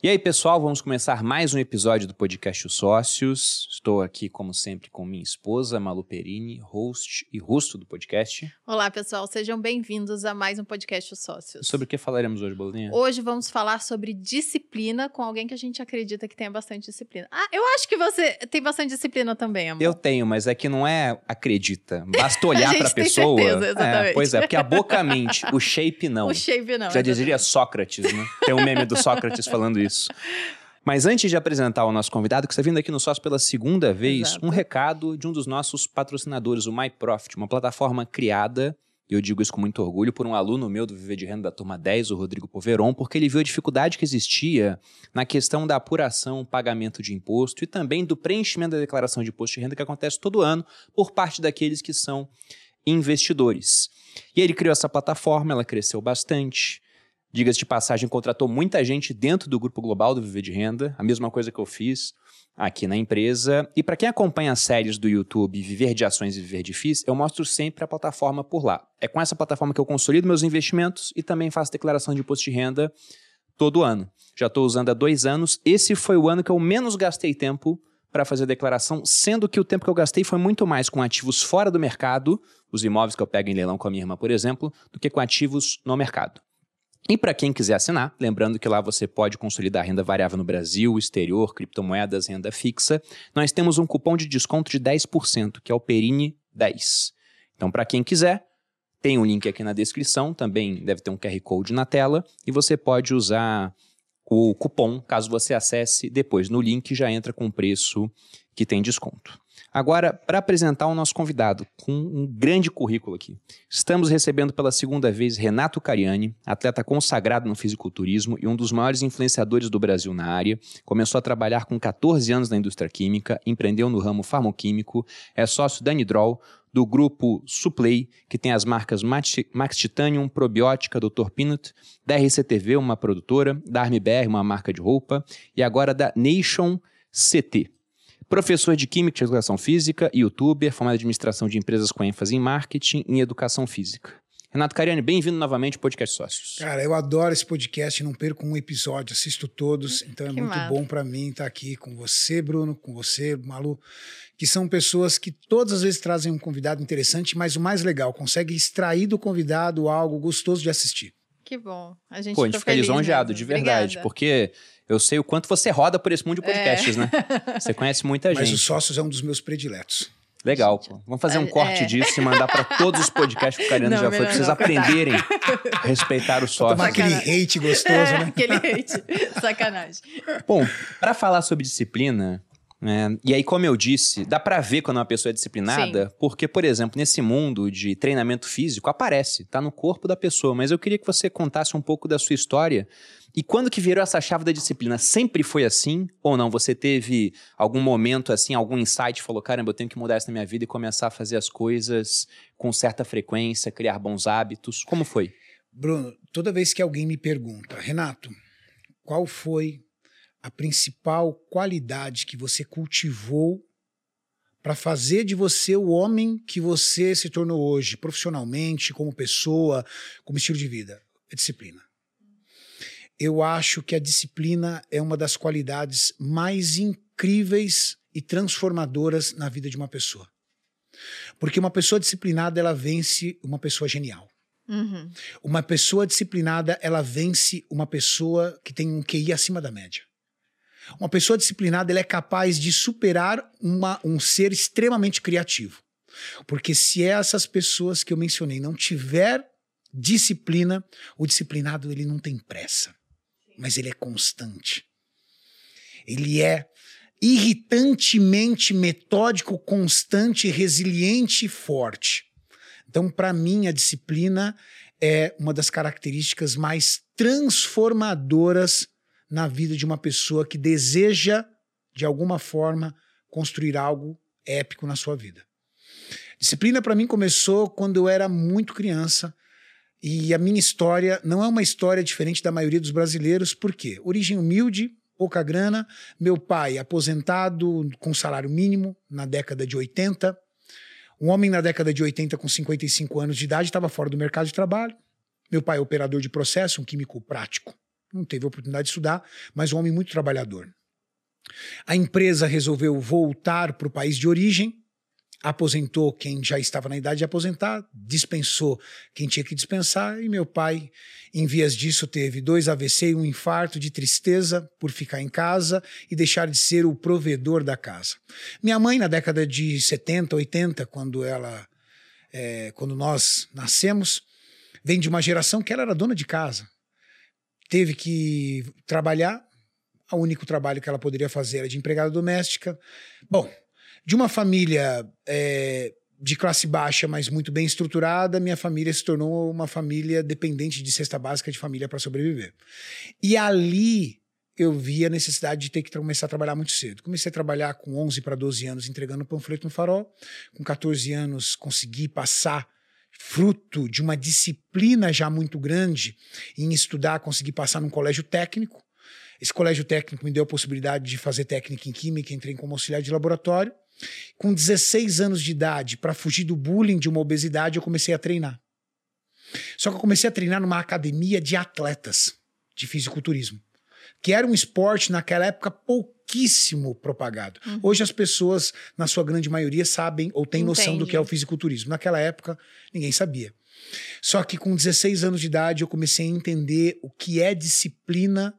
E aí, pessoal, vamos começar mais um episódio do podcast Os Sócios. Estou aqui, como sempre, com minha esposa, Malu Perini, host e rosto do podcast. Olá, pessoal, sejam bem-vindos a mais um podcast Os Sócios. Sobre o que falaremos hoje, Bolinha? Hoje vamos falar sobre disciplina com alguém que a gente acredita que tenha bastante disciplina. Ah, eu acho que você tem bastante disciplina também, amor. Eu tenho, mas é que não é acredita. Basta olhar para a tem pessoa. certeza, exatamente. É, pois é, porque a boca mente, o shape não. O shape não. Já exatamente. diria Sócrates, né? Tem um meme do Sócrates falando isso. Mas antes de apresentar o nosso convidado, que está vindo aqui no Sócio pela segunda vez, Exato. um recado de um dos nossos patrocinadores, o MyProfit, uma plataforma criada, e eu digo isso com muito orgulho, por um aluno meu do Viver de Renda da Turma 10, o Rodrigo Poveron, porque ele viu a dificuldade que existia na questão da apuração, pagamento de imposto e também do preenchimento da declaração de imposto de renda que acontece todo ano por parte daqueles que são investidores. E ele criou essa plataforma, ela cresceu bastante. Diga-se de passagem, contratou muita gente dentro do grupo global do Viver de Renda, a mesma coisa que eu fiz aqui na empresa. E para quem acompanha as séries do YouTube Viver de Ações e Viver de FIIs, eu mostro sempre a plataforma por lá. É com essa plataforma que eu consolido meus investimentos e também faço declaração de imposto de renda todo ano. Já estou usando há dois anos. Esse foi o ano que eu menos gastei tempo para fazer a declaração, sendo que o tempo que eu gastei foi muito mais com ativos fora do mercado, os imóveis que eu pego em leilão com a minha irmã, por exemplo, do que com ativos no mercado. E para quem quiser assinar, lembrando que lá você pode consolidar renda variável no Brasil, exterior, criptomoedas, renda fixa, nós temos um cupom de desconto de 10%, que é o Perini 10. Então, para quem quiser, tem um link aqui na descrição, também deve ter um QR Code na tela, e você pode usar o cupom, caso você acesse depois no link, já entra com o preço que tem desconto. Agora, para apresentar o nosso convidado, com um grande currículo aqui, estamos recebendo pela segunda vez Renato Cariani, atleta consagrado no fisiculturismo e um dos maiores influenciadores do Brasil na área. Começou a trabalhar com 14 anos na indústria química, empreendeu no ramo farmoquímico, é sócio da Nidrol, do grupo Suplay, que tem as marcas Max Titanium, Probiótica, Dr. Peanut, da RCTV, uma produtora, da ArmBR, uma marca de roupa, e agora da Nation CT. Professor de Química e Educação Física, youtuber, formado em administração de empresas com ênfase em marketing e educação física. Renato Cariani, bem-vindo novamente ao Podcast Sócios. Cara, eu adoro esse podcast, não perco um episódio, assisto todos, então é Que muito massa. bom para mim estar aqui com você, Bruno, com você, Malu, que são pessoas que todas as vezes trazem um convidado interessante, mas o mais legal, consegue extrair do convidado algo gostoso de assistir. Que bom. A gente Pô, a gente fica feliz lisonjeado, mesmo. de verdade, Obrigada. porque eu sei o quanto você roda por esse mundo de podcasts, né? Você conhece muita Mas gente. os sócios é um dos meus prediletos. Legal, pô. Vamos fazer um É, corte é. disso e mandar para todos os podcasts que o Cariano Não, já foi, pra vocês não. aprenderem a respeitar o sócio. Tomar aquele hate gostoso, É, né? aquele hate. Sacanagem. Bom, para falar sobre disciplina, né, e aí, como eu disse, dá para ver quando uma pessoa é disciplinada, porque, por exemplo, nesse mundo de treinamento físico, aparece, tá no corpo da pessoa. Mas eu queria que você contasse um pouco da sua história e quando que virou essa chave da disciplina? Sempre foi assim ou não? Você teve algum momento assim, algum insight, falou, caramba, eu tenho que mudar isso na minha vida e começar a fazer as coisas com certa frequência, criar bons hábitos? Como foi? Bruno, toda vez que alguém me pergunta, Renato, qual foi a principal qualidade que você cultivou para fazer de você o homem que você se tornou hoje, profissionalmente, como pessoa, como estilo de vida? É disciplina. Eu acho que a disciplina é uma das qualidades mais incríveis e transformadoras na vida de uma pessoa. Porque uma pessoa disciplinada, ela vence uma pessoa genial. Uhum. Uma pessoa disciplinada, ela vence uma pessoa que tem um QI acima da média. Uma pessoa disciplinada, ela é capaz de superar uma, um ser extremamente criativo. Porque se essas pessoas que eu mencionei não tiver disciplina, o disciplinado ele não tem pressa, mas ele é constante. Ele é irritantemente metódico, constante, resiliente e forte. Então, para mim, a disciplina é uma das características mais transformadoras na vida de uma pessoa que deseja, de alguma forma, construir algo épico na sua vida. Disciplina, para mim, começou quando eu era muito criança. E a minha história não é uma história diferente da maioria dos brasileiros, por quê? Origem humilde, pouca grana. Meu pai, aposentado com salário mínimo na década de 80. Um homem na década de 80 com 55 anos de idade estava fora do mercado de trabalho. Meu pai é operador de processo, um químico prático. Não teve oportunidade de estudar, mas um homem muito trabalhador. A empresa resolveu voltar para o país de origem, aposentou quem já estava na idade de aposentar, dispensou quem tinha que dispensar, e meu pai, em vias disso, teve dois AVC e um infarto de tristeza por ficar em casa e deixar de ser o provedor da casa. Minha mãe, na década de 70, 80, quando ela. É, quando nós nascemos, vem de uma geração que ela era dona de casa. Teve que trabalhar, o único trabalho que ela poderia fazer era de empregada doméstica. Bom, de uma família é, de classe baixa, mas muito bem estruturada, minha família se tornou uma família dependente de cesta básica de família para sobreviver. E ali eu vi a necessidade de ter que começar a trabalhar muito cedo. Comecei a trabalhar com 11 para 12 anos entregando panfleto no farol. Com 14 anos consegui passar fruto de uma disciplina já muito grande em estudar, consegui passar num colégio técnico. Esse colégio técnico me deu a possibilidade de fazer técnica em química, entrei como auxiliar de laboratório. Com 16 anos de idade, para fugir do bullying de uma obesidade, eu comecei a treinar. Só que eu comecei a treinar numa academia de atletas de fisiculturismo, que era um esporte naquela época pouquíssimo propagado. Uhum. Hoje as pessoas, na sua grande maioria, sabem ou têm Entendi. noção do que é o fisiculturismo. Naquela época, ninguém sabia. Só que com 16 anos de idade, eu comecei a entender o que é disciplina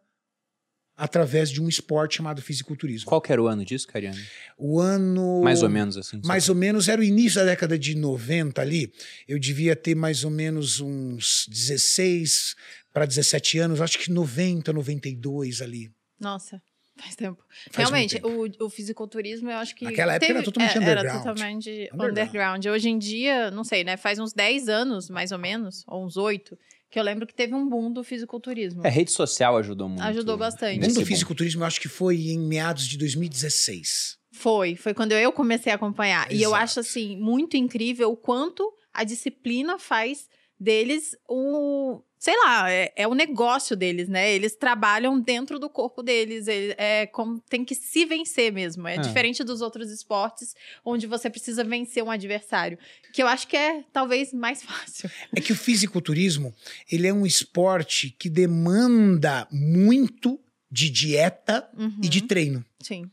através de um esporte chamado fisiculturismo. Qual que era o ano disso, Cariane? O ano... Mais ou menos assim. Mais ou menos, era o início da década de 90 ali. Eu devia ter mais ou menos uns 16 para 17 anos, acho que 90, 92 ali. Nossa. Faz tempo. Faz Realmente, tempo. O, o fisiculturismo, eu acho que. Naquela época teve, era totalmente é, underground. Era totalmente underground. underground. Hoje em dia, não sei, né? Faz uns 10 anos, mais ou menos, ou uns 8, que eu lembro que teve um boom do fisiculturismo. É, rede social ajudou muito. Ajudou bastante. O boom do fisiculturismo eu acho que foi em meados de 2016. Foi, foi quando eu comecei a acompanhar. Exato. E eu acho, assim, muito incrível o quanto a disciplina faz deles o sei lá, é, é, o negócio deles, né? Eles trabalham dentro do corpo deles, ele, é como tem que se vencer mesmo. É, é, diferente dos outros esportes, onde você precisa vencer um adversário, que eu acho que é talvez mais fácil. É que o fisiculturismo, ele é um esporte que demanda muito de dieta uhum. e de uhum. treino. Sim.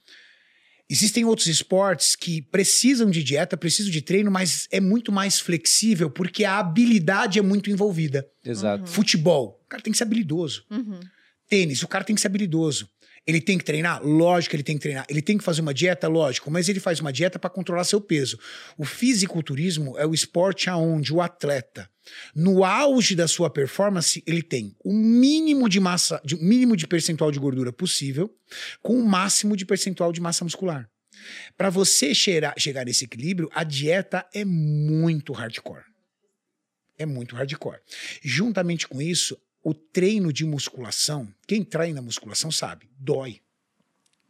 Existem outros esportes que precisam de dieta, precisam de treino, mas é muito mais flexível porque a habilidade é muito envolvida. Exato. Uhum. Futebol, o cara tem que ser habilidoso. Uhum. Tênis, o cara tem que ser habilidoso. Ele tem que treinar? Lógico que ele tem que treinar. Ele tem que fazer uma dieta? Lógico, mas ele faz uma dieta para controlar seu peso. O fisiculturismo é o esporte aonde o atleta, no auge da sua performance, ele tem o mínimo de massa, o mínimo de percentual de gordura possível, com o máximo de percentual de massa muscular. Para você chegar, chegar nesse equilíbrio, a dieta é muito hardcore. É muito hardcore. Juntamente com isso, o treino de musculação, quem treina musculação sabe, dói.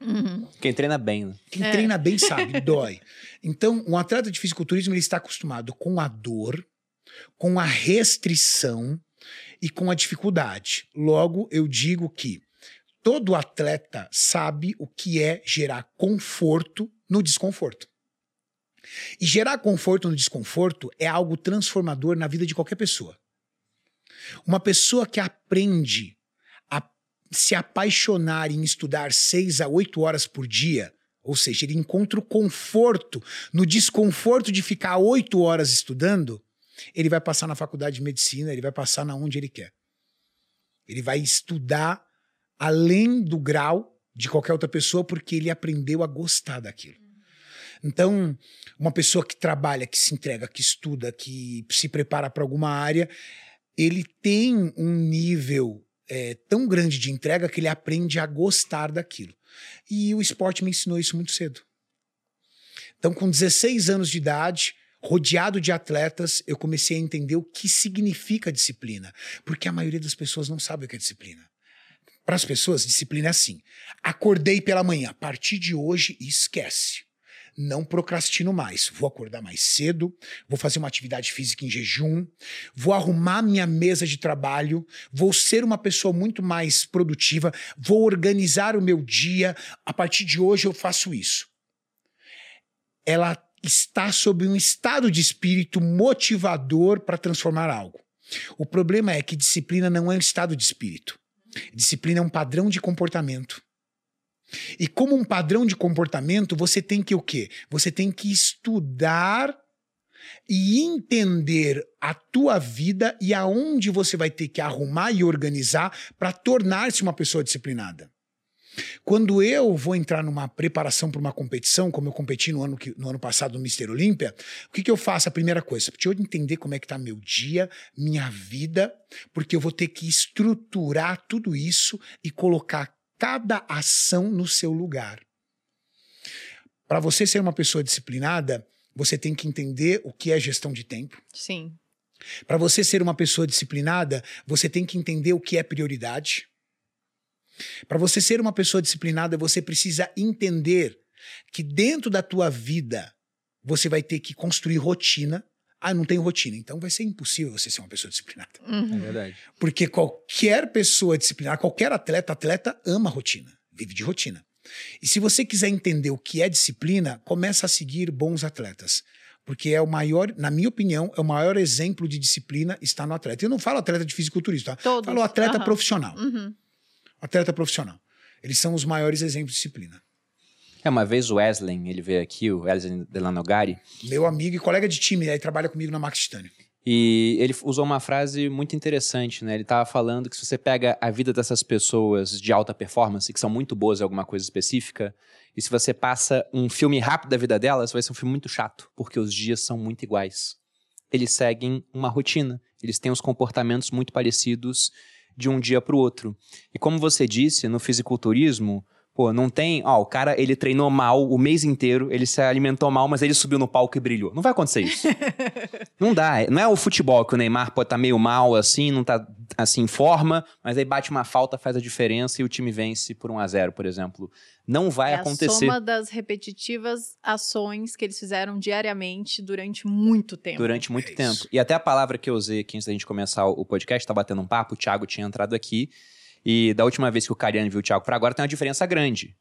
Uhum. Quem treina bem, né? Quem é. treina bem sabe, dói. Então, um atleta de fisiculturismo ele está acostumado com a dor, com a restrição e com a dificuldade. Logo, eu digo que todo atleta sabe o que é gerar conforto no desconforto. E gerar conforto no desconforto é algo transformador na vida de qualquer pessoa. Uma pessoa que aprende a se apaixonar em estudar seis a oito horas por dia, ou seja, ele encontra o conforto no desconforto de ficar oito horas estudando, ele vai passar na faculdade de medicina, ele vai passar na onde ele quer. Ele vai estudar além do grau de qualquer outra pessoa porque ele aprendeu a gostar daquilo. Então, uma pessoa que trabalha, que se entrega, que estuda, que se prepara para alguma área, ele tem um nível é, tão grande de entrega que ele aprende a gostar daquilo. E o esporte me ensinou isso muito cedo. Então, com 16 anos de idade, rodeado de atletas, eu comecei a entender o que significa disciplina. Porque a maioria das pessoas não sabe o que é disciplina. Para as pessoas, disciplina é assim: acordei pela manhã, a partir de hoje, esquece não procrastino mais. Vou acordar mais cedo, vou fazer uma atividade física em jejum, vou arrumar minha mesa de trabalho, vou ser uma pessoa muito mais produtiva, vou organizar o meu dia. A partir de hoje eu faço isso. Ela está sob um estado de espírito motivador para transformar algo. O problema é que disciplina não é um estado de espírito. Disciplina é um padrão de comportamento. E como um padrão de comportamento, você tem que o quê? Você tem que estudar e entender a tua vida e aonde você vai ter que arrumar e organizar para tornar-se uma pessoa disciplinada. Quando eu vou entrar numa preparação para uma competição, como eu competi no ano, que, no ano passado no Mister Olímpia, o que, que eu faço? A primeira coisa, deixa eu entender como é que está meu dia, minha vida, porque eu vou ter que estruturar tudo isso e colocar cada ação no seu lugar. Para você ser uma pessoa disciplinada, você tem que entender o que é gestão de tempo. Sim. Para você ser uma pessoa disciplinada, você tem que entender o que é prioridade. Para você ser uma pessoa disciplinada, você precisa entender que dentro da tua vida você vai ter que construir rotina. Ah, não tem rotina, então vai ser impossível você ser uma pessoa disciplinada. Uhum. É verdade. Porque qualquer pessoa disciplinada, qualquer atleta, atleta ama rotina, vive de rotina. E se você quiser entender o que é disciplina, começa a seguir bons atletas. Porque é o maior, na minha opinião, é o maior exemplo de disciplina está no atleta. Eu não falo atleta de fisiculturista, tá? Todos. falo atleta uhum. profissional. Uhum. Atleta profissional. Eles são os maiores exemplos de disciplina. É, uma vez o Wesley, ele veio aqui, o Wesley Delanogari. Meu amigo e colega de time, aí trabalha comigo na Max Titânio. E ele usou uma frase muito interessante, né? Ele estava falando que se você pega a vida dessas pessoas de alta performance, que são muito boas em alguma coisa específica, e se você passa um filme rápido da vida delas, vai ser um filme muito chato, porque os dias são muito iguais. Eles seguem uma rotina, eles têm os comportamentos muito parecidos de um dia para o outro. E como você disse, no fisiculturismo, Pô, não tem. Ó, o cara, ele treinou mal o mês inteiro, ele se alimentou mal, mas ele subiu no palco e brilhou. Não vai acontecer isso. não dá. Não é o futebol que o Neymar pode estar tá meio mal assim, não tá assim em forma, mas aí bate uma falta, faz a diferença e o time vence por 1 a 0 por exemplo. Não vai é acontecer. É a soma das repetitivas ações que eles fizeram diariamente durante muito tempo. Durante muito é tempo. E até a palavra que eu usei aqui antes da gente começar o podcast, tá batendo um papo, o Thiago tinha entrado aqui. E da última vez que o Cariano viu o Thiago para agora, tem uma diferença grande.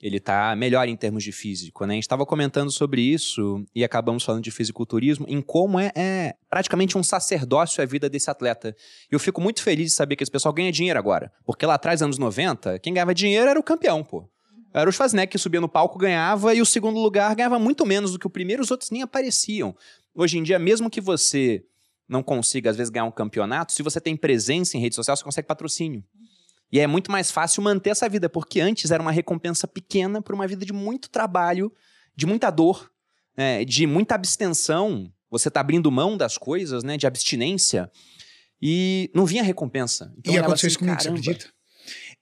Ele tá melhor em termos de físico. Né? A gente estava comentando sobre isso e acabamos falando de fisiculturismo, em como é, é, praticamente um sacerdócio a vida desse atleta. E eu fico muito feliz de saber que esse pessoal ganha dinheiro agora. Porque lá atrás, anos 90, quem ganhava dinheiro era o campeão, pô. Era o Schwarzenegger que subia no palco, ganhava, e o segundo lugar ganhava muito menos do que o primeiro, os outros nem apareciam. Hoje em dia, mesmo que você não consiga, às vezes, ganhar um campeonato, se você tem presença em rede social, você consegue patrocínio. E é muito mais fácil manter essa vida, porque antes era uma recompensa pequena por uma vida de muito trabalho, de muita dor, é, de muita abstenção. Você está abrindo mão das coisas, né? De abstinência. E não vinha recompensa. Então, e aconteceu assim, isso comigo, você acredita?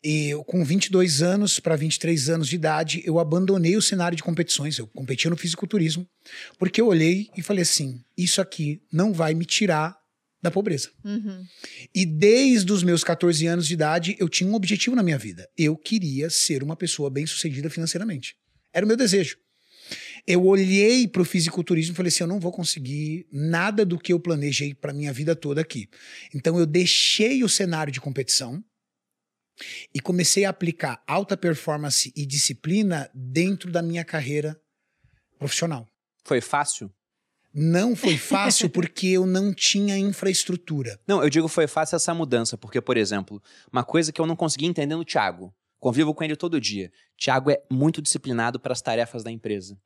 Eu, com 22 anos para 23 anos de idade, eu abandonei o cenário de competições. Eu competia no fisiculturismo, porque eu olhei e falei assim: isso aqui não vai me tirar da pobreza. Uhum. E desde os meus 14 anos de idade, eu tinha um objetivo na minha vida. Eu queria ser uma pessoa bem-sucedida financeiramente. Era o meu desejo. Eu olhei para o fisiculturismo e falei assim: eu não vou conseguir nada do que eu planejei para minha vida toda aqui. Então eu deixei o cenário de competição e comecei a aplicar alta performance e disciplina dentro da minha carreira profissional. Foi fácil? Não foi fácil porque eu não tinha infraestrutura. Não, eu digo foi fácil essa mudança, porque, por exemplo, uma coisa que eu não consegui entender no Thiago, convivo com ele todo dia. Thiago é muito disciplinado para as tarefas da empresa.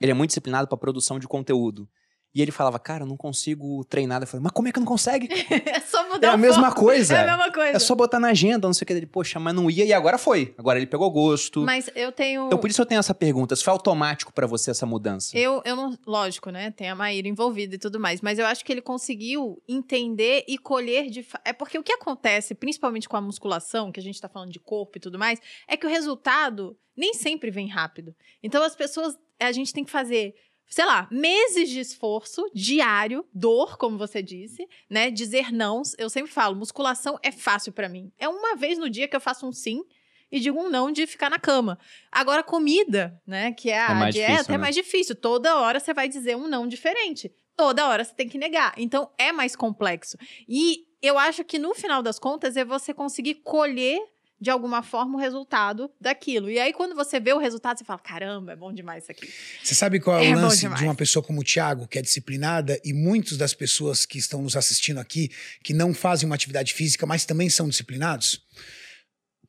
Ele é muito disciplinado para a produção de conteúdo. E ele falava, cara, eu não consigo treinar. Eu falei, mas como é que não consegue? é só mudar É a mesma foco. coisa. É a mesma coisa. É só botar na agenda, não sei o que. Ele, poxa, mas não ia e agora foi. Agora ele pegou gosto. Mas eu tenho. Então por isso eu tenho essa pergunta. Se foi automático para você essa mudança? Eu, eu não. Lógico, né? Tem a Maíra envolvida e tudo mais. Mas eu acho que ele conseguiu entender e colher de. É porque o que acontece, principalmente com a musculação, que a gente tá falando de corpo e tudo mais, é que o resultado nem sempre vem rápido. Então as pessoas. A gente tem que fazer sei lá, meses de esforço diário, dor, como você disse, né? Dizer não. Eu sempre falo, musculação é fácil para mim. É uma vez no dia que eu faço um sim e digo um não de ficar na cama. Agora, comida, né? Que é a é dieta, difícil, é né? é mais difícil. Toda hora você vai dizer um não diferente. Toda hora você tem que negar. Então, é mais complexo. E eu acho que no final das contas é você conseguir colher de alguma forma o resultado daquilo. E aí, quando você vê o resultado, você fala: caramba, é bom demais isso aqui. Você sabe qual é, é o lance de uma pessoa como o Thiago, que é disciplinada, e muitas das pessoas que estão nos assistindo aqui, que não fazem uma atividade física, mas também são disciplinados?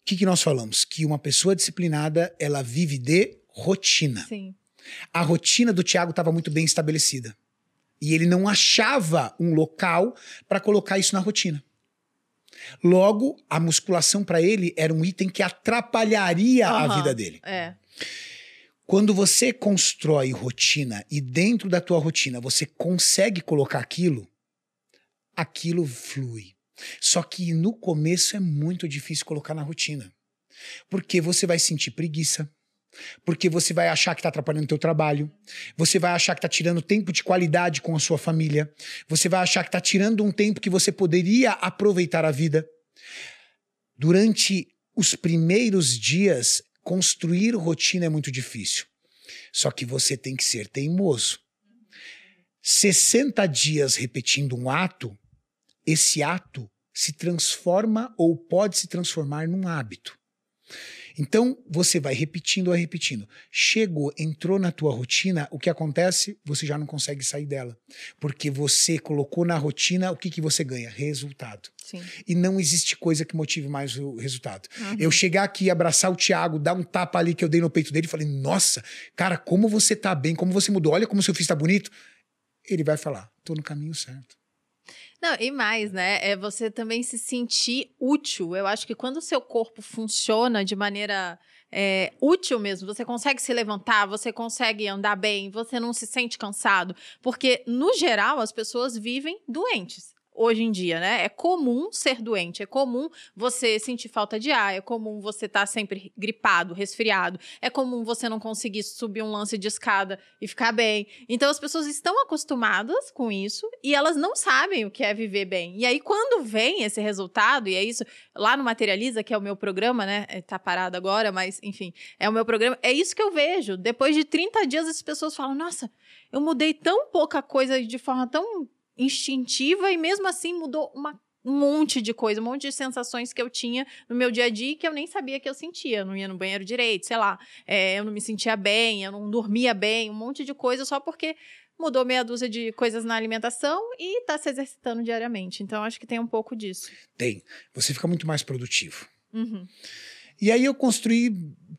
que, que nós falamos? Que uma pessoa disciplinada, ela vive de rotina. Sim. A rotina do Tiago estava muito bem estabelecida. E ele não achava um local para colocar isso na rotina. Logo, a musculação para ele era um item que atrapalharia a Aham. vida dele. É. Quando você constrói rotina e dentro da tua rotina você consegue colocar aquilo, aquilo flui. Só que no começo é muito difícil colocar na rotina. Porque você vai sentir preguiça. Porque você vai achar que está atrapalhando o teu trabalho. Você vai achar que está tirando tempo de qualidade com a sua família. Você vai achar que está tirando um tempo que você poderia aproveitar a vida. Durante os primeiros dias, construir rotina é muito difícil. Só que você tem que ser teimoso. 60 dias repetindo um ato, esse ato se transforma ou pode se transformar num hábito. Então, você vai repetindo ou repetindo. Chegou, entrou na tua rotina, o que acontece? Você já não consegue sair dela. Porque você colocou na rotina, o que, que você ganha? Resultado. Sim. E não existe coisa que motive mais o resultado. Uhum. Eu chegar aqui, abraçar o Thiago, dar um tapa ali que eu dei no peito dele e falei, nossa, cara, como você tá bem, como você mudou, olha como seu filho tá bonito. Ele vai falar, tô no caminho certo. Não, e mais, né? É você também se sentir útil. Eu acho que quando o seu corpo funciona de maneira é, útil mesmo, você consegue se levantar, você consegue andar bem, você não se sente cansado. Porque, no geral, as pessoas vivem doentes. Hoje em dia, né? É comum ser doente, é comum você sentir falta de ar, é comum você estar sempre gripado, resfriado, é comum você não conseguir subir um lance de escada e ficar bem. Então as pessoas estão acostumadas com isso e elas não sabem o que é viver bem. E aí, quando vem esse resultado, e é isso, lá no Materializa, que é o meu programa, né? É, Tá parado agora, mas enfim, é o meu programa. É isso que eu vejo. Depois de 30 dias, as pessoas falam: Nossa, eu mudei tão pouca coisa de forma tão instintiva e mesmo assim mudou uma um monte de coisa, um monte de sensações que eu tinha no meu dia a dia que eu nem sabia que eu sentia. Eu não ia no banheiro direito, sei lá. É, eu não me sentia bem, eu não dormia bem, um monte de coisa só porque mudou meia dúzia de coisas na alimentação e tá se exercitando diariamente. Então, acho que tem um pouco disso. Tem. Você fica muito mais produtivo. Uhum. E aí eu construí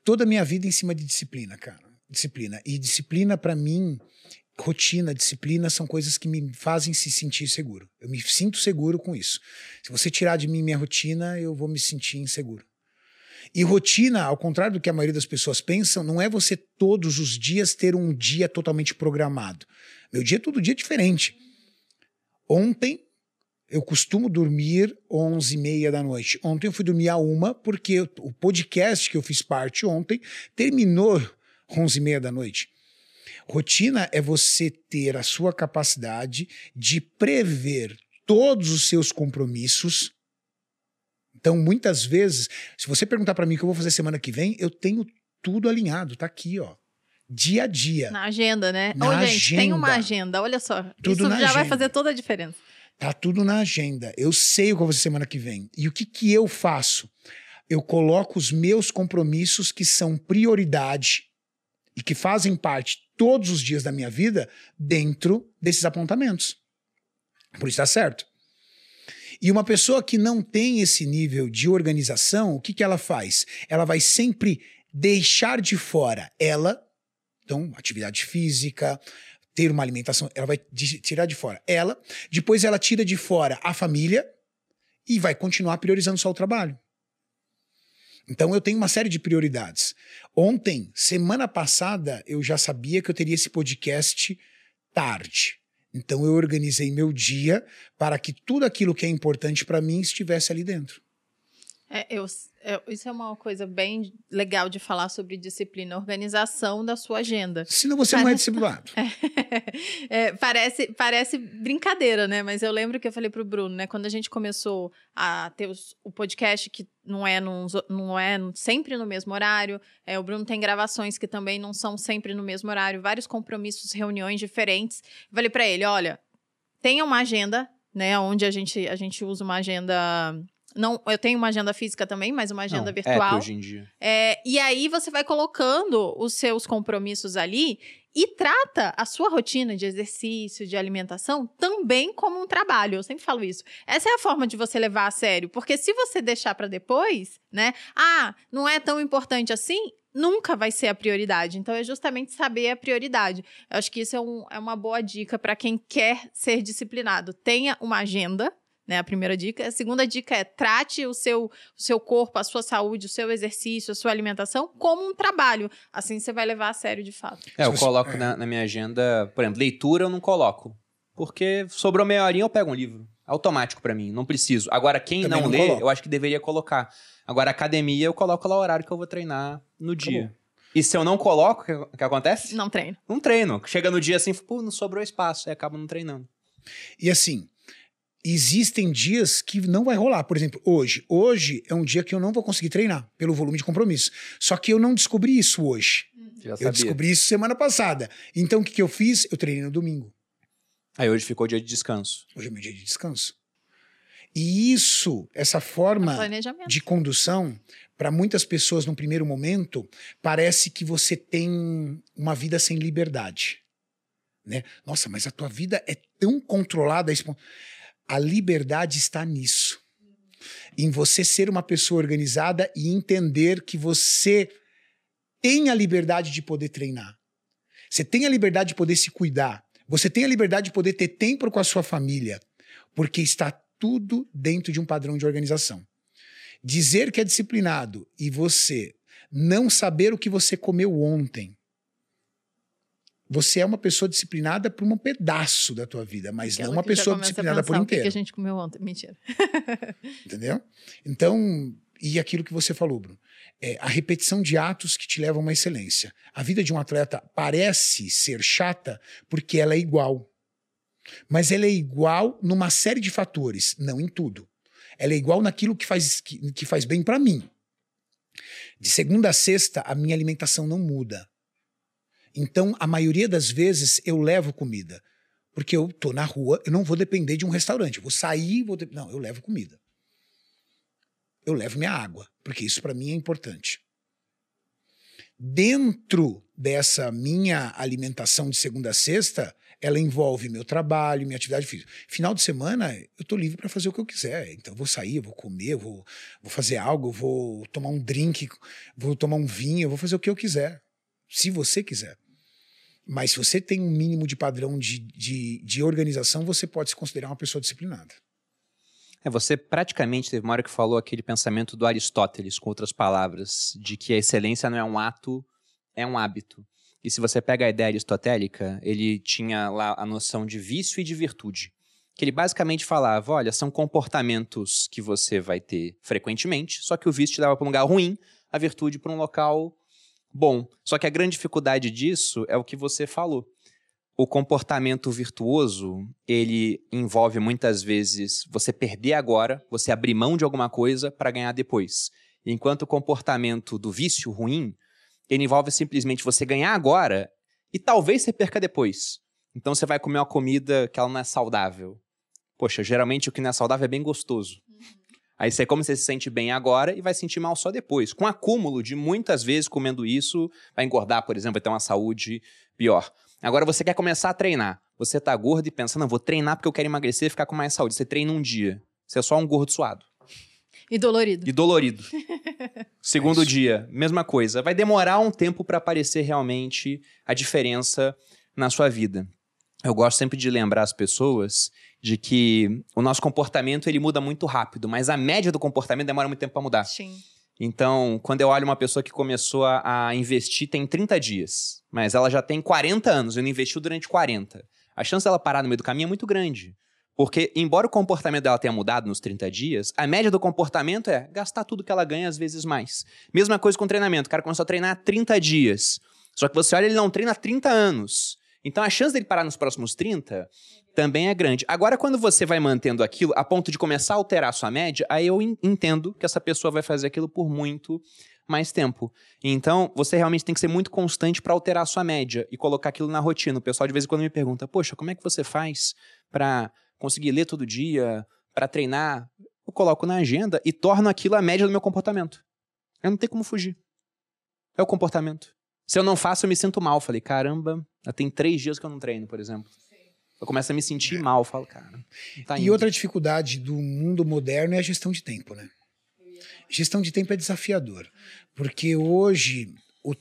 toda a minha vida em cima de disciplina, cara. Disciplina. E disciplina, para mim, rotina, disciplina são coisas que me fazem se sentir seguro. Eu me sinto seguro com isso. Se você tirar de mim minha rotina, eu vou me sentir inseguro. E rotina, ao contrário do que a maioria das pessoas pensam, não é você todos os dias ter um dia totalmente programado. Meu dia é todo dia diferente. Ontem eu costumo dormir 11 e meia da noite. Ontem eu fui dormir a uma porque o podcast que eu fiz parte ontem terminou 11 e meia da noite. Rotina é você ter a sua capacidade de prever todos os seus compromissos. Então, muitas vezes, se você perguntar para mim o que eu vou fazer semana que vem, eu tenho tudo alinhado, tá aqui, ó. Dia a dia. Na agenda, né? Na Ô, gente, tem uma agenda. agenda, olha só. Tudo Isso já vai agenda. fazer toda a diferença. Tá tudo na agenda. Eu sei o que eu vou fazer semana que vem. E o que, que eu faço? Eu coloco os meus compromissos que são prioridade e que fazem parte todos os dias da minha vida dentro desses apontamentos. Por isso tá certo. E uma pessoa que não tem esse nível de organização, o que, que ela faz? Ela vai sempre deixar de fora ela, então, atividade física, ter uma alimentação, ela vai tirar de fora ela, depois ela tira de fora a família e vai continuar priorizando só o trabalho. Então eu tenho uma série de prioridades. Ontem, semana passada, eu já sabia que eu teria esse podcast tarde. Então eu organizei meu dia para que tudo aquilo que é importante para mim estivesse ali dentro. É, eu, é, isso é uma coisa bem legal de falar sobre disciplina, organização da sua agenda. Senão você não é Parece- disciplinado. É, parece, parece brincadeira, né? Mas eu lembro que eu falei pro Bruno, né? Quando a gente começou a ter os- o podcast, que não é, num- não é sempre no mesmo horário, é, o Bruno tem gravações que também não são sempre no mesmo horário, vários compromissos, reuniões diferentes. Eu falei pra ele: olha, tenha uma agenda, né? Onde a gente, a gente usa uma agenda Não, eu tenho uma agenda física também, mas uma agenda Não, virtual. É, hoje em dia. É, e aí você vai colocando os seus compromissos ali e trata a sua rotina de exercício, de alimentação, também como um trabalho. Eu sempre falo isso. Essa é a forma de você levar a sério, porque se você deixar para depois, né? Ah, não é tão importante assim. Nunca vai ser a prioridade. Então, é justamente saber a prioridade. Eu acho que isso é, um, é uma boa dica para quem quer ser disciplinado. Tenha uma agenda, né? A primeira dica. A segunda dica é trate o seu, o seu corpo, a sua saúde, o seu exercício, a sua alimentação como um trabalho. Assim você vai levar a sério de fato. É, eu coloco é. na, na minha agenda, por exemplo, leitura eu não coloco. Porque sobrou meia horinha eu pego um livro. Automático pra mim, não preciso. Agora, quem Também não, não lê, coloco. eu acho que deveria colocar. Agora, academia, eu coloco lá o horário que eu vou treinar no dia. E se eu não coloco, o que, o que acontece? Não treino. Não treino. Chega no dia assim, pô, não sobrou espaço, aí acaba não treinando. E assim, existem dias que não vai rolar. Por exemplo, hoje. Hoje é um dia que eu não vou conseguir treinar, pelo volume de compromisso. Só que eu não descobri isso hoje. Já Eu descobri isso semana passada. Então o que, que eu fiz? Eu treinei no domingo. Aí hoje ficou dia de descanso. Hoje é meu dia de descanso. E isso, essa forma Planejamento. de condução, para muitas pessoas no primeiro momento, parece que você tem uma vida sem liberdade. Né? Nossa, mas a tua vida é tão controlada. a esse ponto. A liberdade está nisso. Em você ser uma pessoa organizada e entender que você tem a liberdade de poder treinar. Você tem a liberdade de poder se cuidar. Você tem a liberdade de poder ter tempo com a sua família. Porque está tudo dentro de um padrão de organização. Dizer que é disciplinado e você não saber o que você comeu ontem. Você é uma pessoa disciplinada por um pedaço da tua vida, mas Aquela não uma pessoa disciplinada por pensar o que inteiro. a gente comeu ontem. Mentira. Entendeu? Então, e aquilo que você falou, Bruno, é a repetição de atos que te levam a uma excelência. A vida de um atleta parece ser chata porque ela é igual. Mas ela é igual numa série de fatores, não em tudo. Ela é igual naquilo que faz, que, que faz bem para mim. De segunda a sexta, a minha alimentação não muda. Então, a maioria das vezes, eu levo comida. Porque eu tô na rua, eu não vou depender de um restaurante. Eu vou sair, vou. de- Não, eu levo comida. Eu levo minha água, porque isso para mim é importante. Dentro dessa minha alimentação de segunda a sexta, ela envolve meu trabalho, minha atividade física. Final de semana, eu tô livre para fazer o que eu quiser. Então, eu vou sair, eu vou comer, eu vou, vou fazer algo, vou tomar um drink, vou tomar um vinho, vou fazer o que eu quiser. Se você quiser. Mas se você tem um mínimo de padrão de, de, de organização, você pode se considerar uma pessoa disciplinada. É, você praticamente teve uma hora que falou aquele pensamento do Aristóteles, com outras palavras, de que a excelência não é um ato, é um hábito. E se você pega a ideia aristotélica, ele tinha lá a noção de vício e de virtude. Que ele basicamente falava: olha, são comportamentos que você vai ter frequentemente, só que o vício te leva para um lugar ruim, a virtude para um local bom. Só que a grande dificuldade disso é o que você falou o comportamento virtuoso, ele envolve muitas vezes você perder agora, você abrir mão de alguma coisa para ganhar depois. Enquanto o comportamento do vício ruim, ele envolve simplesmente você ganhar agora e talvez você perca depois. Então você vai comer uma comida que ela não é saudável. Poxa, geralmente o que não é saudável é bem gostoso. Aí você come, você se sente bem agora e vai sentir mal só depois. Com acúmulo de muitas vezes comendo isso, vai engordar, por exemplo, vai ter uma saúde pior. Agora você quer começar a treinar. Você tá gordo e pensa, não, vou treinar porque eu quero emagrecer e ficar com mais saúde. Você treina um dia. Você é só um gordo suado. E dolorido. E dolorido. Segundo É dia, mesma coisa. Vai demorar um tempo para aparecer realmente a diferença na sua vida. Eu gosto sempre de lembrar as pessoas de que o nosso comportamento ele muda muito rápido, mas a média do comportamento demora muito tempo para mudar. Sim. Então, quando eu olho uma pessoa que começou a, a investir tem 30 dias, mas ela já tem 40 anos e não investiu durante 40, a chance dela parar no meio do caminho é muito grande. Porque, embora o comportamento dela tenha mudado nos 30 dias, a média do comportamento é gastar tudo que ela ganha, às vezes mais. Mesma coisa com treinamento. O cara começou a treinar há 30 dias. Só que você olha, ele não treina há 30 anos. Então, a chance dele parar nos próximos 30 também é grande. Agora, quando você vai mantendo aquilo a ponto de começar a alterar a sua média, aí eu en- entendo que essa pessoa vai fazer aquilo por muito mais tempo. Então, você realmente tem que ser muito constante para alterar a sua média e colocar aquilo na rotina. O pessoal de vez em quando me pergunta: "Poxa, como é que você faz para conseguir ler todo dia, para treinar?" Eu coloco na agenda e torno aquilo a média do meu comportamento. Eu não tenho como fugir. É o comportamento. Se eu não faço, eu me sinto mal. Falei, caramba, já tem três dias que eu não treino, por exemplo. Eu começo a me sentir mal. Eu falo, cara. Tá e outra dificuldade do mundo moderno é a gestão de tempo, né? Gestão de tempo é desafiador. Porque hoje, o,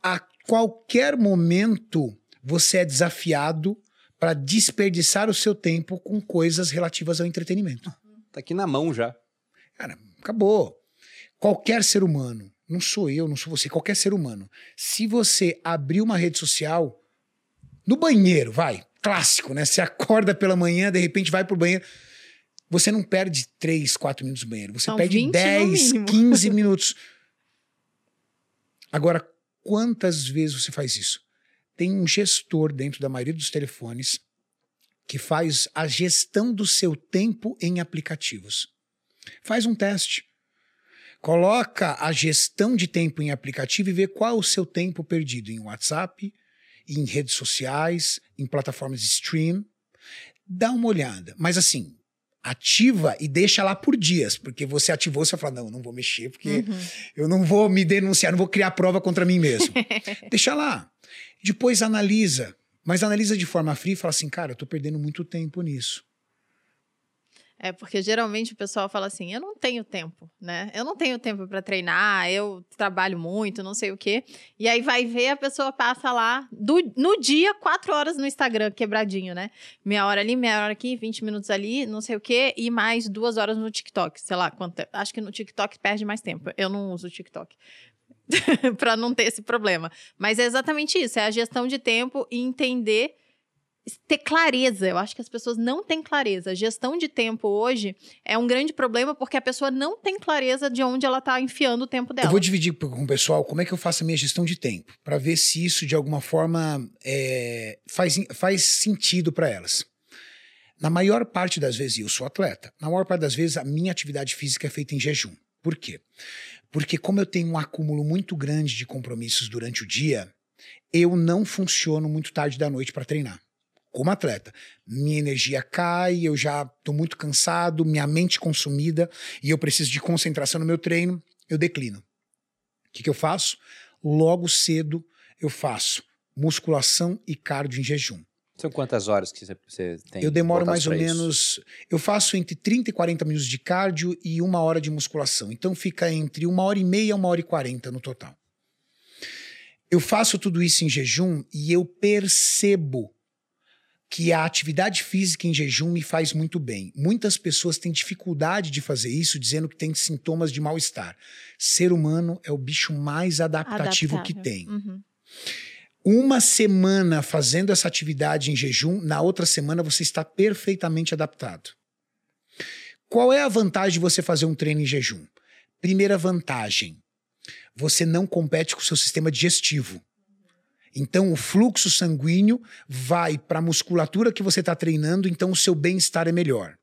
a qualquer momento, você é desafiado para desperdiçar o seu tempo com coisas relativas ao entretenimento. Tá aqui na mão já. Cara, acabou. Qualquer ser humano, não sou eu, não sou você, qualquer ser humano, se você abrir uma rede social no banheiro, vai, clássico, né? Você acorda pela manhã, de repente vai pro banheiro. Você não perde 3, 4 minutos no banheiro. Você São perde 10, 15 minutos. Agora, quantas vezes você faz isso? Tem um gestor dentro da maioria dos telefones que faz a gestão do seu tempo em aplicativos. Faz um teste. Coloca a gestão de tempo em aplicativo e vê qual é o seu tempo perdido em WhatsApp, em redes sociais, em plataformas de stream. Dá uma olhada. Mas assim, ativa e deixa lá por dias, porque você ativou, você fala, não, não vou mexer, porque uhum. eu não vou me denunciar, não vou criar prova contra mim mesmo. deixa lá. Depois analisa, mas analisa de forma fria e fala assim, cara, eu tô perdendo muito tempo nisso. É porque geralmente o pessoal fala assim: eu não tenho tempo, né? Eu não tenho tempo para treinar, eu trabalho muito, não sei o quê. E aí vai ver, a pessoa passa lá do, no dia, quatro horas no Instagram, quebradinho, né? Meia hora ali, meia hora aqui, 20 minutos ali, não sei o quê, e mais duas horas no TikTok. Sei lá, quanto, acho que no TikTok perde mais tempo. Eu não uso o TikTok. para não ter esse problema. Mas é exatamente isso: é a gestão de tempo e entender ter clareza. Eu acho que as pessoas não têm clareza. A gestão de tempo hoje é um grande problema porque a pessoa não tem clareza de onde ela está enfiando o tempo dela. Eu vou dividir com o pessoal como é que eu faço a minha gestão de tempo, para ver se isso de alguma forma é, faz, faz sentido para elas. Na maior parte das vezes, eu sou atleta, na maior parte das vezes a minha atividade física é feita em jejum. Por quê? Porque como eu tenho um acúmulo muito grande de compromissos durante o dia, eu não funciono muito tarde da noite para treinar como atleta. Minha energia cai, eu já estou muito cansado, minha mente consumida e eu preciso de concentração no meu treino, eu declino. O que, que eu faço? Logo cedo eu faço musculação e cardio em jejum. São quantas horas que você tem? Eu demoro mais ou menos. Eu faço entre 30 e 40 minutos de cardio e uma hora de musculação. Então fica entre uma hora e meia e uma hora e quarenta no total. Eu faço tudo isso em jejum e eu percebo que a atividade física em jejum me faz muito bem. Muitas pessoas têm dificuldade de fazer isso, dizendo que tem sintomas de mal-estar. Ser humano é o bicho mais adaptativo Adaptável. que tem. Uhum. Uma semana fazendo essa atividade em jejum, na outra semana você está perfeitamente adaptado. Qual é a vantagem de você fazer um treino em jejum? Primeira vantagem: você não compete com o seu sistema digestivo. Então, o fluxo sanguíneo vai para a musculatura que você está treinando, então o seu bem-estar é melhor.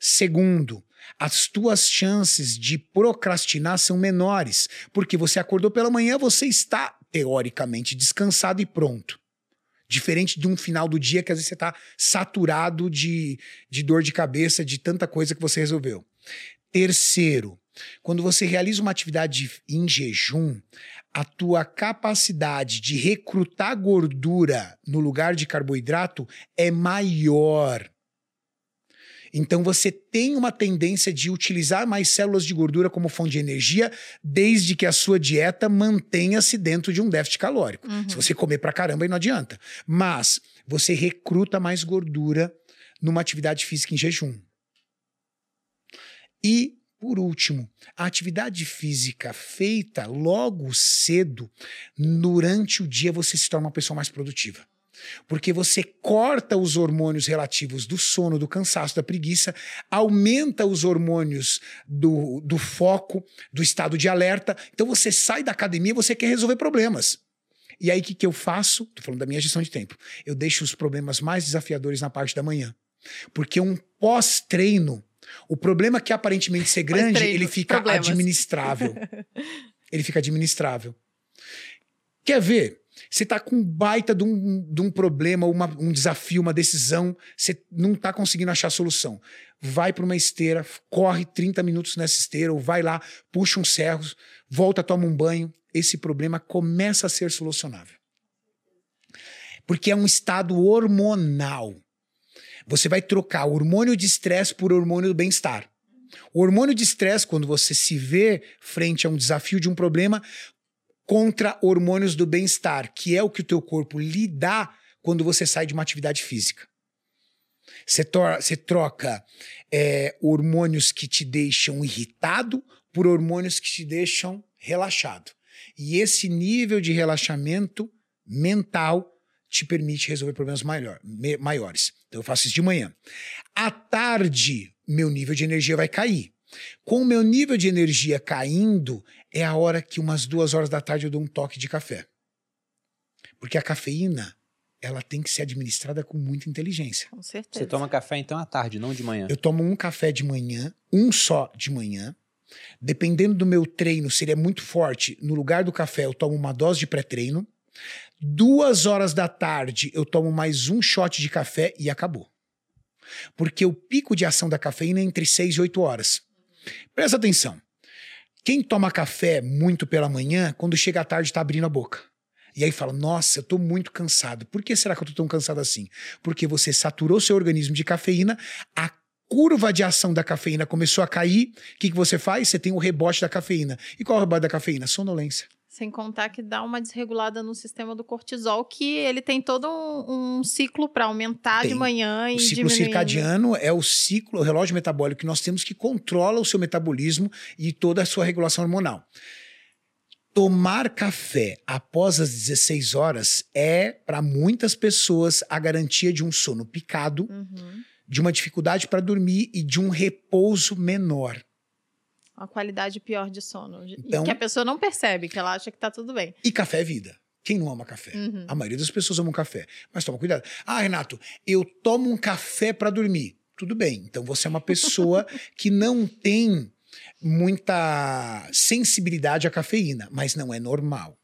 Segundo, as tuas chances de procrastinar são menores, porque você acordou pela manhã, você está teoricamente descansado e pronto. Diferente de um final do dia que às vezes você está saturado de, de dor de cabeça, de tanta coisa que você resolveu. Terceiro, quando você realiza uma atividade em jejum, a tua capacidade de recrutar gordura no lugar de carboidrato é maior. Então você tem uma tendência de utilizar mais células de gordura como fonte de energia, desde que a sua dieta mantenha-se dentro de um déficit calórico. Uhum. Se você comer pra caramba, aí não adianta. Mas você recruta mais gordura numa atividade física em jejum. E por último, a atividade física feita logo cedo, durante o dia você se torna uma pessoa mais produtiva. Porque você corta os hormônios relativos do sono, do cansaço, da preguiça, aumenta os hormônios do, do foco, do estado de alerta. Então você sai da academia e você quer resolver problemas. E aí o que, que eu faço? Estou falando da minha gestão de tempo. Eu deixo os problemas mais desafiadores na parte da manhã. Porque um pós-treino o problema é que aparentemente ser grande, ele fica problemas. administrável. ele fica administrável. Quer ver? Você tá com um baita de um, de um problema, uma, um desafio, uma decisão, você não tá conseguindo achar solução. Vai para uma esteira, corre 30 minutos nessa esteira, ou vai lá, puxa uns serros, volta, toma um banho. Esse problema começa a ser solucionável. Porque é um estado hormonal. Você vai trocar hormônio de estresse por hormônio do bem-estar. O hormônio de estresse, quando você se vê frente a um desafio de um problema, contra hormônios do bem-estar, que é o que o teu corpo lhe dá quando você sai de uma atividade física. Você, você troca é, hormônios que te deixam irritado por hormônios que te deixam relaxado. E esse nível de relaxamento mental te permite resolver problemas maior, maiores. Então eu faço isso de manhã. À tarde, meu nível de energia vai cair. Com o meu nível de energia caindo, é a hora que umas duas horas da tarde eu dou um toque de café. Porque a cafeína, ela tem que ser administrada com muita inteligência. Com certeza. Você toma café então à tarde, não de manhã? Eu tomo um café de manhã, um só de manhã. Dependendo do meu treino, se ele é muito forte, no lugar do café eu tomo uma dose de pré-treino. Duas horas da tarde eu tomo mais um shot de café e acabou. Porque o pico de ação da cafeína é entre 6 e 8 horas. Presta atenção. Quem toma café muito pela manhã, quando chega à tarde está abrindo a boca. E aí fala: Nossa, eu tô muito cansado. Por que será que eu tô tão cansado assim? Porque você saturou seu organismo de cafeína, a curva de ação da cafeína começou a cair. O que, que você faz? Você tem o rebote da cafeína. E qual é o rebote da cafeína? Sonolência. Sem contar que dá uma desregulada no sistema do cortisol, que ele tem todo um, um ciclo para aumentar Tem. de manhã e O ciclo diminuindo. circadiano é o ciclo, o relógio metabólico que nós temos que controla o seu metabolismo e toda a sua regulação hormonal. Tomar café após as 16 horas é, para muitas pessoas, a garantia de um sono picado, Uhum. de uma dificuldade para dormir e de um repouso menor. Uma qualidade pior de sono. Então- e que a pessoa não percebe, que ela acha que tá tudo bem. E café é vida. Quem não ama café? Uhum. A maioria das pessoas ama café. Mas toma cuidado. Ah, Renato, eu tomo um café para dormir. Tudo bem. Então você é uma pessoa que não tem muita sensibilidade à cafeína, mas não é normal.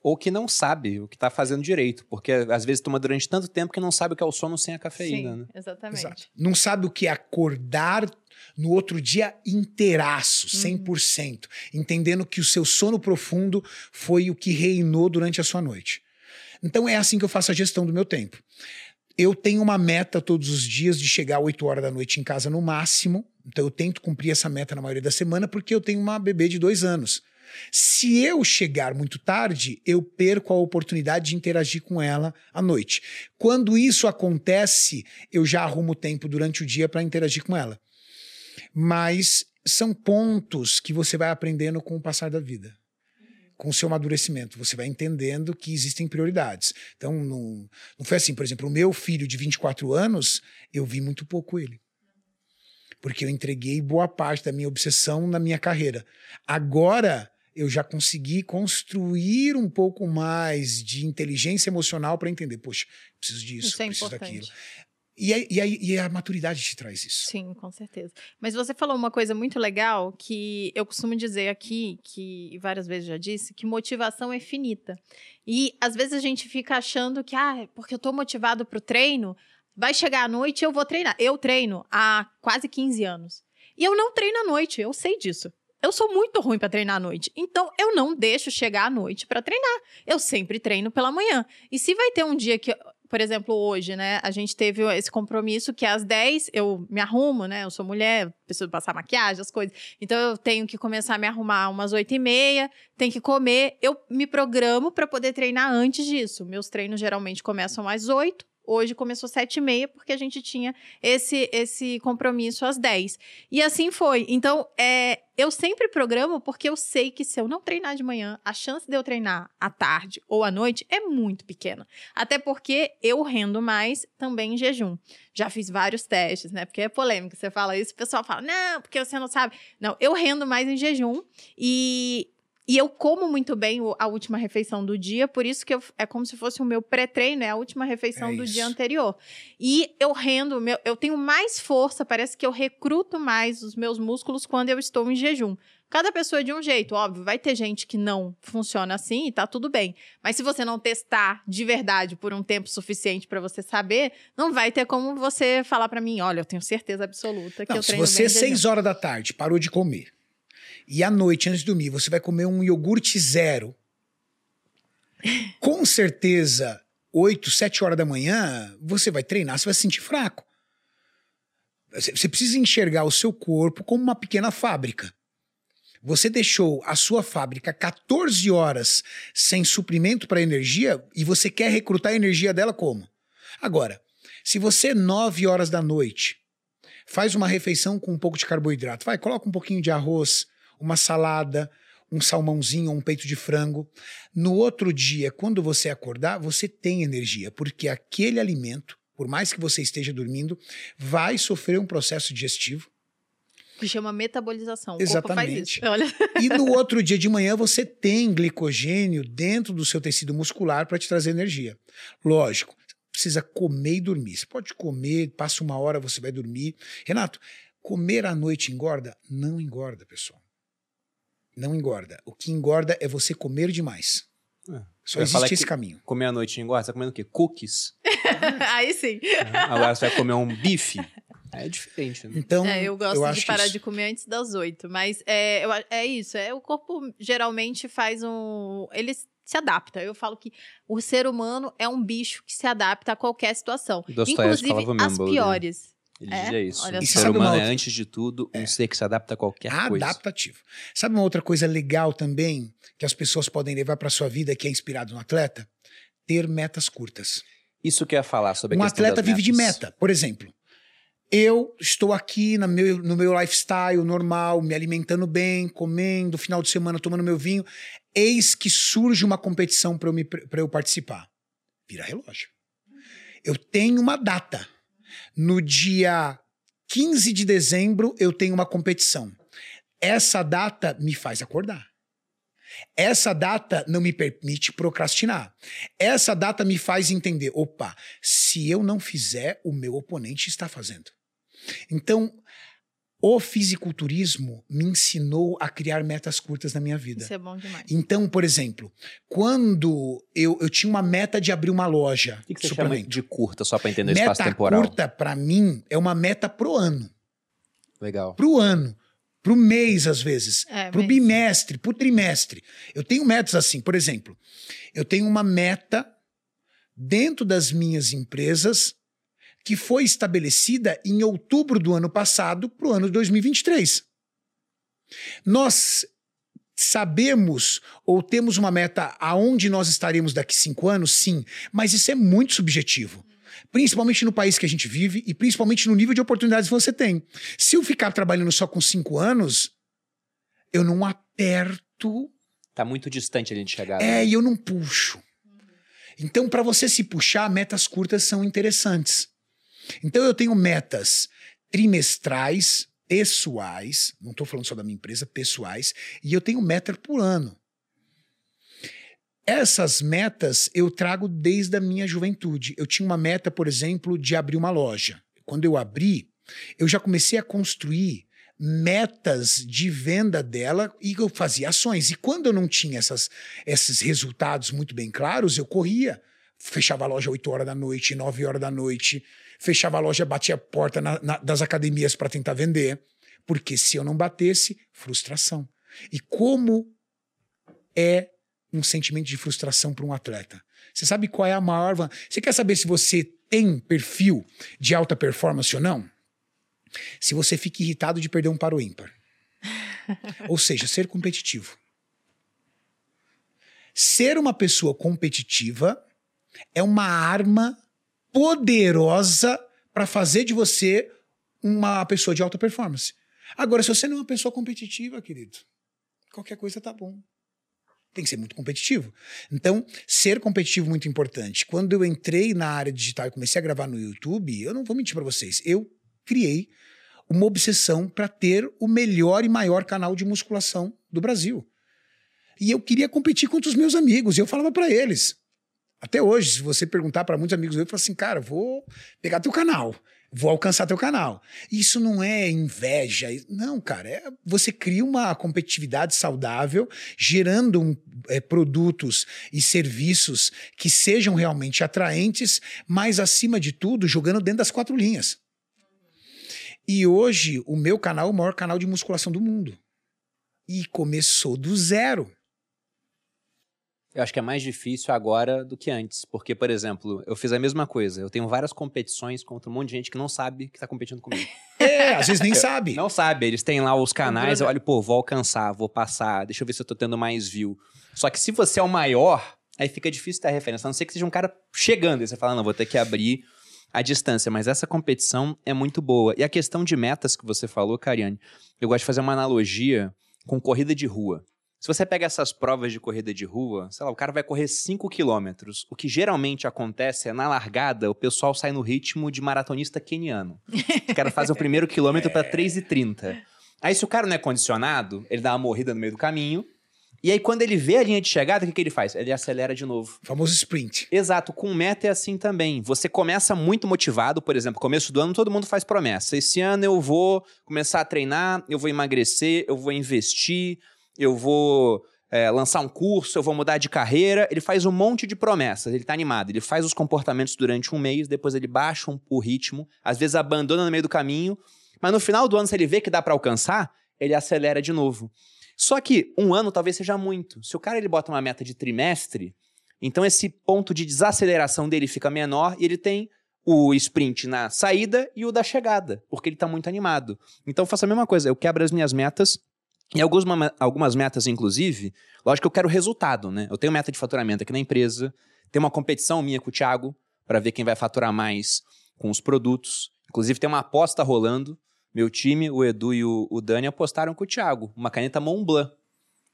Ou que não sabe o que tá fazendo direito, porque às vezes toma durante tanto tempo que não sabe o que é o sono sem a cafeína, Sim, né? exatamente. Exato. Não sabe o que é acordar no outro dia inteiraço, Uhum. 100%, entendendo que o seu sono profundo foi o que reinou durante a sua noite. Então é assim que eu faço a gestão do meu tempo. Eu tenho uma meta todos os dias de chegar às 8 horas da noite em casa no máximo. Então eu tento cumprir essa meta na maioria da semana porque eu tenho uma bebê de dois anos. Se eu chegar muito tarde, eu perco a oportunidade de interagir com ela à noite. Quando isso acontece, eu já arrumo tempo durante o dia para interagir com ela. Mas são pontos que você vai aprendendo com o passar da vida. Com o seu amadurecimento, você vai entendendo que existem prioridades. Então, não, não foi assim, por exemplo, o meu filho de 24 anos, eu vi muito pouco ele. Porque eu entreguei boa parte da minha obsessão na minha carreira. Agora, eu já consegui construir um pouco mais de inteligência emocional para entender, poxa, preciso disso, Isso é preciso importante. daquilo. E, aí- e, aí- e a maturidade te traz isso. Sim, com certeza. Mas você falou uma coisa muito legal que eu costumo dizer aqui, que várias vezes já disse, que motivação é finita. E às vezes a gente fica achando que, ah, porque eu tô motivado pro treino, vai chegar à noite eu vou treinar. Eu treino há quase 15 anos. E eu não treino à noite, eu sei disso. Eu sou muito ruim pra treinar à noite. Então eu não deixo chegar à noite pra treinar. Eu sempre treino pela manhã. E se vai ter um dia que por exemplo, hoje, né, a gente teve esse compromisso que às 10 eu me arrumo, né? Eu sou mulher, preciso passar maquiagem, as coisas. Então eu tenho que começar a me arrumar umas 8 e meia, tem que comer. Eu me programo para poder treinar antes disso. Meus treinos geralmente começam às 8. Hoje começou sete e meia, porque a gente tinha esse, esse compromisso às 10. E assim foi. Então, é, eu sempre programo porque eu sei que se eu não treinar de manhã, a chance de eu treinar à tarde ou à noite é muito pequena. Até porque eu rendo mais também em jejum. Já fiz vários testes, né? Porque é polêmico. Você fala isso, o pessoal fala, não, porque você não sabe. Não, eu rendo mais em jejum e e eu como muito bem a última refeição do dia, por isso que eu, é como se fosse o meu pré-treino, é a última refeição é do dia anterior. E eu rendo, meu, eu tenho mais força, parece que eu recruto mais os meus músculos quando eu estou em jejum. Cada pessoa é de um jeito, óbvio, vai ter gente que não funciona assim e tá tudo bem. Mas se você não testar de verdade por um tempo suficiente para você saber, não vai ter como você falar para mim, olha, eu tenho certeza absoluta que não, eu treino Se você, seis horas da tarde, parou de comer, e à noite, antes de dormir, você vai comer um iogurte zero, com certeza, 8, 7 horas da manhã, você vai treinar, você vai se sentir fraco. Você precisa enxergar o seu corpo como uma pequena fábrica. Você deixou a sua fábrica 14 horas sem suprimento para energia e você quer recrutar a energia dela como? Agora, se você 9 horas da noite faz uma refeição com um pouco de carboidrato, vai, coloca um pouquinho de arroz, uma salada, um salmãozinho ou um peito de frango. No outro dia, quando você acordar, você tem energia, porque aquele alimento, por mais que você esteja dormindo, vai sofrer um processo digestivo que chama metabolização. O Exatamente. E no outro dia de manhã você tem glicogênio dentro do seu tecido muscular para te trazer energia. Lógico, precisa comer e dormir. Você pode comer, passa uma hora, você vai dormir. Renato, comer à noite engorda? Não engorda, pessoal. Não engorda. O que engorda é você comer demais. É. Só existe esse caminho. Comer à noite engorda? Você tá comendo o quê? Cookies? Aí sim. Agora você vai comer um bife? É diferente, né? Então, é, eu gosto eu de parar isso... de comer antes das oito. Mas é, eu, é isso. É, o corpo geralmente faz um. Ele se adapta. Eu falo que o ser humano é um bicho que se adapta a qualquer situação. Inclusive as piores. Ele é? dizia isso. Olha o ser humano é, outra... é, antes de tudo, um é. ser que se adapta a qualquer Adaptativo. coisa. Adaptativo. Sabe uma outra coisa legal também que as pessoas podem levar para sua vida que é inspirado no atleta? Ter metas curtas. Isso que eu ia falar sobre a Um atleta vive de meta. Por exemplo, eu estou aqui no meu, no meu lifestyle normal, me alimentando bem, comendo, final de semana tomando meu vinho. Eis que surge uma competição para eu, eu participar. Vira relógio. Eu tenho uma data. No dia 15 de dezembro, eu tenho uma competição. Essa data me faz acordar. Essa data não me permite procrastinar. Essa data me faz entender: opa, se eu não fizer, o meu oponente está fazendo. Então, o fisiculturismo me ensinou a criar metas curtas na minha vida. Isso é bom demais. Então, por exemplo, quando eu, eu tinha uma meta de abrir uma loja. O que, que você chama de curta, só para entender meta espaço temporal? Curta, para mim, é uma meta pro ano. Legal. Pro ano. Pro mês, às vezes. É, pro mês. bimestre, pro trimestre. Eu tenho metas assim, por exemplo, eu tenho uma meta dentro das minhas empresas que foi estabelecida em outubro do ano passado para o ano 2023. Nós sabemos ou temos uma meta aonde nós estaremos daqui cinco anos? Sim, mas isso é muito subjetivo. Principalmente no país que a gente vive e principalmente no nível de oportunidades que você tem. Se eu ficar trabalhando só com cinco anos, eu não aperto. Tá muito distante ali de chegar. É, né? e eu não puxo. Então, para você se puxar, metas curtas são interessantes. Então eu tenho metas trimestrais, pessoais, não estou falando só da minha empresa, pessoais, e eu tenho meta por ano. Essas metas eu trago desde a minha juventude. Eu tinha uma meta, por exemplo, de abrir uma loja. Quando eu abri, eu já comecei a construir metas de venda dela e eu fazia ações. E quando eu não tinha essas, esses resultados muito bem claros, eu corria. Fechava a loja 8 horas da noite, 9 horas da noite, fechava a loja, batia a porta na, na, das academias para tentar vender, porque se eu não batesse, frustração. E como é um sentimento de frustração para um atleta? Você sabe qual é a maior. Você quer saber se você tem perfil de alta performance ou não? Se você fica irritado de perder um para o ímpar. ou seja, ser competitivo. Ser uma pessoa competitiva é uma arma poderosa para fazer de você uma pessoa de alta performance. Agora, se você não é uma pessoa competitiva, querido, qualquer coisa tá bom. Tem que ser muito competitivo. Então, ser competitivo é muito importante. Quando eu entrei na área digital e comecei a gravar no YouTube, eu não vou mentir para vocês, eu criei uma obsessão para ter o melhor e maior canal de musculação do Brasil. E eu queria competir contra os meus amigos. E eu falava para eles. Até hoje, se você perguntar para muitos amigos, eu falo assim, cara, vou pegar teu canal, vou alcançar teu canal. Isso não é inveja, não, cara. É, você cria uma competitividade saudável, gerando um, é, produtos e serviços que sejam realmente atraentes, mas acima de tudo, jogando dentro das quatro linhas. E hoje, o meu canal é o maior canal de musculação do mundo. E começou do zero. Eu acho que é mais difícil agora do que antes. Porque, por exemplo, eu fiz a mesma coisa. Eu tenho várias competições contra um monte de gente que não sabe que está competindo comigo. É, às vezes nem sabe. Não sabe. Eles têm lá os canais, eu olho, pô, vou alcançar, vou passar, deixa eu ver se eu tô tendo mais view. Só que se você é o maior, aí fica difícil ter referência. A não ser que seja um cara chegando e você fala, não, vou ter que abrir a distância. Mas essa competição é muito boa. E a questão de metas que você falou, Cariane, eu gosto de fazer uma analogia com corrida de rua. Se você pega essas provas de corrida de rua, sei lá, o cara vai correr 5 quilômetros. O que geralmente acontece é, na largada, o pessoal sai no ritmo de maratonista keniano. Os caras fazem o primeiro quilômetro para 3,30. Aí, se o cara não é condicionado, ele dá uma morrida no meio do caminho. E aí, quando ele vê a linha de chegada, o que, que ele faz? Ele acelera de novo. O famoso sprint. Exato, com meta é assim também. Você começa muito motivado, por exemplo, começo do ano todo mundo faz promessa. Esse ano eu vou começar a treinar, eu vou emagrecer, eu vou investir, eu vou é, lançar um curso, eu vou mudar de carreira. Ele faz um monte de promessas, ele tá animado. Ele faz os comportamentos durante um mês, depois ele baixa um, o ritmo, às vezes abandona no meio do caminho, mas no final do ano, se ele vê que dá para alcançar, ele acelera de novo. Só que um ano talvez seja muito. Se o cara ele bota uma meta de trimestre, então esse ponto de desaceleração dele fica menor e ele tem o sprint na saída e o da chegada, porque ele está muito animado. Então eu faço a mesma coisa, eu quebro as minhas metas e algumas, algumas metas, inclusive, lógico que eu quero resultado, né? Eu tenho meta de faturamento aqui na empresa, tem uma competição minha com o Thiago para ver quem vai faturar mais com os produtos. Inclusive, tem uma aposta rolando. Meu time, o Edu e o, o Dani, apostaram com o Thiago. Uma caneta Montblanc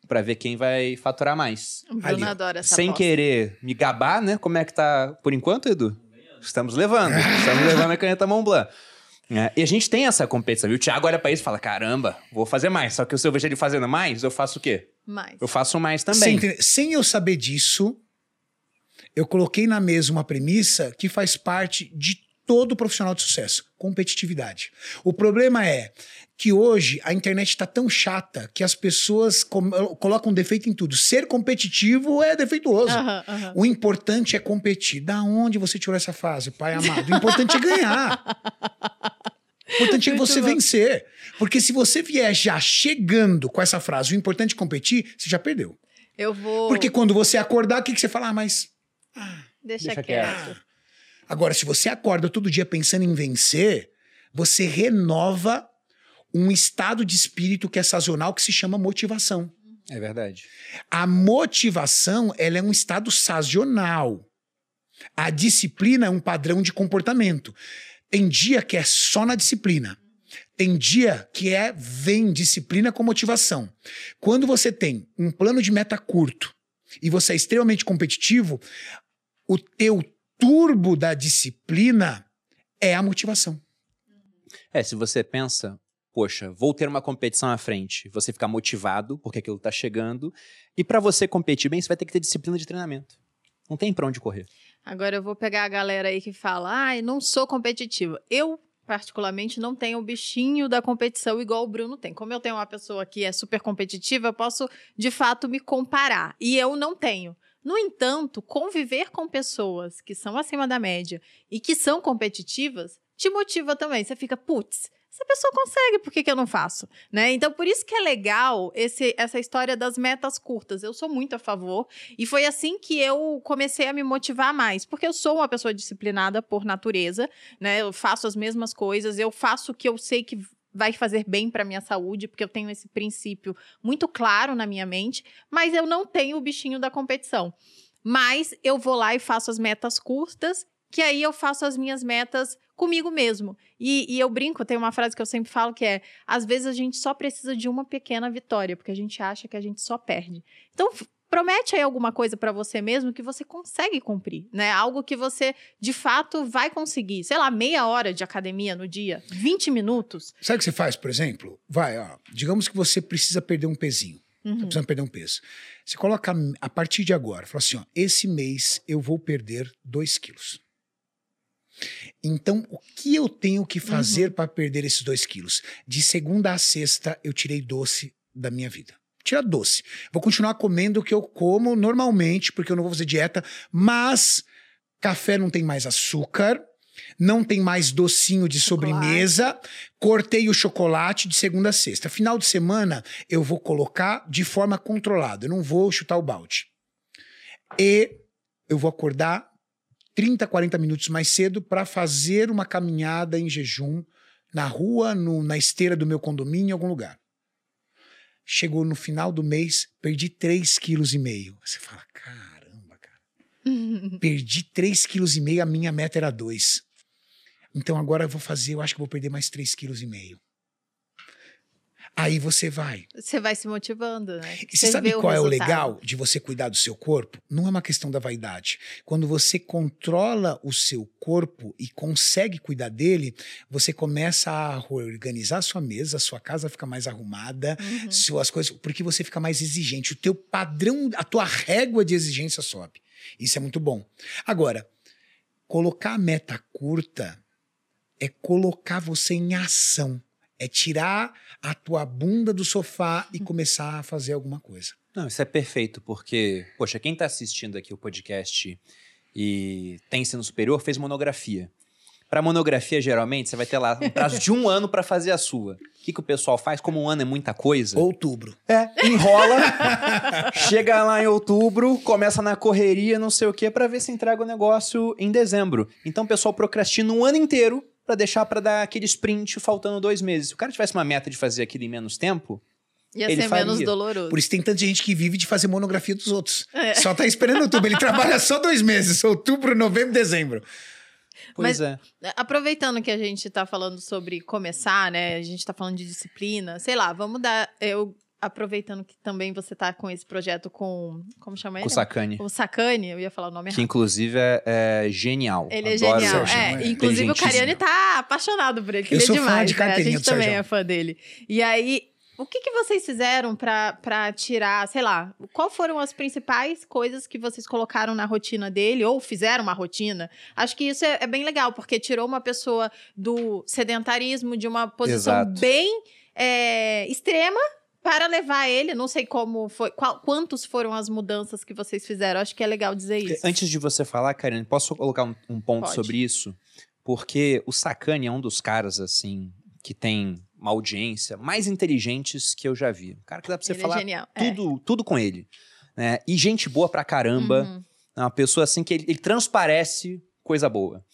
para ver quem vai faturar mais. O Bruno adora essa Sem aposta. querer me gabar, né? Como é que tá por enquanto, Edu? Estamos levando. Estamos levando a caneta Montblanc. É, e a gente tem essa competição. E o Thiago olha pra isso e fala: caramba, vou fazer mais. Só que se eu vejo ele fazendo mais, eu faço o quê? Mais. Eu faço mais Sem, também. entender- sem eu saber disso, eu coloquei na mesa uma premissa que faz parte de todo profissional de sucesso: competitividade. O problema é que hoje a internet está tão chata que as pessoas colocam defeito em tudo. Ser competitivo é defeituoso. O importante é competir. Da onde você tirou essa frase, pai amado? O importante é ganhar. O importante é Muito você bom. vencer. Porque se você vier já chegando com essa frase, o importante é competir, você já perdeu. Eu vou. Porque quando você acordar, o que, que você fala? Ah, mas. Deixa, Deixa quieto. quieto. Agora, se você acorda todo dia pensando em vencer, você renova um estado de espírito que é sazonal que se chama motivação. É verdade. A motivação, ela é um estado sazonal. A disciplina é um padrão de comportamento. Tem dia que é só na disciplina. Tem dia que é vem disciplina com motivação. Quando você tem um plano de meta curto e você é extremamente competitivo, o teu turbo da disciplina é a motivação. É, se você pensa, poxa, vou ter uma competição à frente, você ficar motivado porque aquilo tá chegando, e para você competir bem, você vai ter que ter disciplina de treinamento. Não tem pra onde correr. Agora eu vou pegar a galera aí que fala: ai, não sou competitiva. Eu, particularmente, não tenho o bichinho da competição igual o Bruno tem. Como eu tenho uma pessoa que é super competitiva, eu posso, de fato, me comparar. E eu não tenho. No entanto, conviver com pessoas que são acima da média e que são competitivas te motiva também. Você fica, putz, essa pessoa consegue, por que, que eu não faço? Né? Então, por isso que é legal esse, essa história das metas curtas. Eu sou muito a favor. E foi assim que eu comecei a me motivar mais, porque eu sou uma pessoa disciplinada por natureza, né? Eu faço as mesmas coisas, eu faço o que eu sei que vai fazer bem para minha saúde, porque eu tenho esse princípio muito claro na minha mente, mas eu não tenho o bichinho da competição. Mas eu vou lá e faço as metas curtas, que aí eu faço as minhas metas comigo mesmo. E, e eu brinco, tem uma frase que eu sempre falo que é: às vezes a gente só precisa de uma pequena vitória, porque a gente acha que a gente só perde. Então, promete aí alguma coisa pra você mesmo que você consegue cumprir, né? Algo que você de fato vai conseguir. Sei lá, meia hora de academia no dia, 20 minutos. Sabe o que você faz, por exemplo? Vai, ó. Digamos que você precisa perder um pezinho. Uhum. Tá precisando perder um peso. Você coloca a partir de agora, fala assim: ó, esse mês eu vou perder 2 quilos. Então, o que eu tenho que fazer uhum. para perder esses 2 quilos? De segunda a sexta, eu tirei doce da minha vida. Tira doce. Vou continuar comendo o que eu como normalmente, porque eu não vou fazer dieta, mas café não tem mais açúcar, não tem mais docinho de sobremesa. Cortei o chocolate de segunda a sexta. Final de semana eu vou colocar de forma controlada. Eu não vou chutar o balde. E eu vou acordar 30, 40 minutos mais cedo para fazer uma caminhada em jejum na rua, no, na esteira do meu condomínio, em algum lugar. Chegou no final do mês, perdi 3,5 kg. Você fala, caramba, cara. perdi 3,5 kg, a minha meta era 2. Então agora eu vou fazer, eu acho que vou perder mais 3,5 kg. Aí você vai. Você vai se motivando, né? E você, sabe qual é o legal de você cuidar do seu corpo? Não é uma questão da vaidade. Quando você controla o seu corpo e consegue cuidar dele, você começa a organizar a sua mesa, a sua casa fica mais arrumada, uhum. suas coisas, porque você fica mais exigente. O teu padrão, a tua régua de exigência sobe. Isso é muito bom. Agora, colocar a meta curta é colocar você em ação. É tirar a tua bunda do sofá e começar a fazer alguma coisa. Não, isso é perfeito, porque, poxa, quem está assistindo aqui o podcast e tem ensino superior fez monografia. Para monografia, geralmente, você vai ter lá um prazo de um ano para fazer a sua. O que, que o pessoal faz? Como um ano é muita coisa. Outubro. É, enrola, chega lá em outubro, começa na correria, não sei o quê, para ver se entrega o negócio em dezembro. Então o pessoal procrastina um ano inteiro para deixar para dar aquele sprint faltando dois meses. Se o cara tivesse uma meta de fazer aquilo em menos tempo, Ia ele ser faria. menos doloroso. Por isso tem tanta gente que vive de fazer monografia dos outros. É. Só tá esperando outubro. Ele trabalha só dois meses, outubro, novembro, dezembro. Pois Mas, é. Aproveitando que a gente tá falando sobre começar, né? A gente tá falando de disciplina, sei lá, vamos dar. Eu aproveitando que também você tá com esse projeto com. Como chama ele? Com o Sacani. O Sacani, eu ia falar o nome errado. Que inclusive é, é genial. Ele é Adoro genial. É, inclusive o Cariani tá apaixonado por ele, que eu ele é demais. Fã de né? A gente também Sérgio. é fã dele. E aí. O que, que vocês fizeram para tirar, sei lá, qual foram as principais coisas que vocês colocaram na rotina dele ou fizeram uma rotina? Acho que isso é, é bem legal, porque tirou uma pessoa do sedentarismo, de uma posição Exato. bem é, extrema, para levar ele, não sei como foi, qual, quantos foram as mudanças que vocês fizeram. Acho que é legal dizer isso. Antes de você falar, Karine, posso colocar um, um ponto Pode. sobre isso? Porque o Sacani é um dos caras, assim, que tem uma audiência mais inteligentes que eu já vi. Um cara que dá pra você ele falar é genial. é. tudo, tudo com ele. Né? E gente boa pra caramba. Uhum. É uma pessoa assim que ele, ele transparece coisa boa.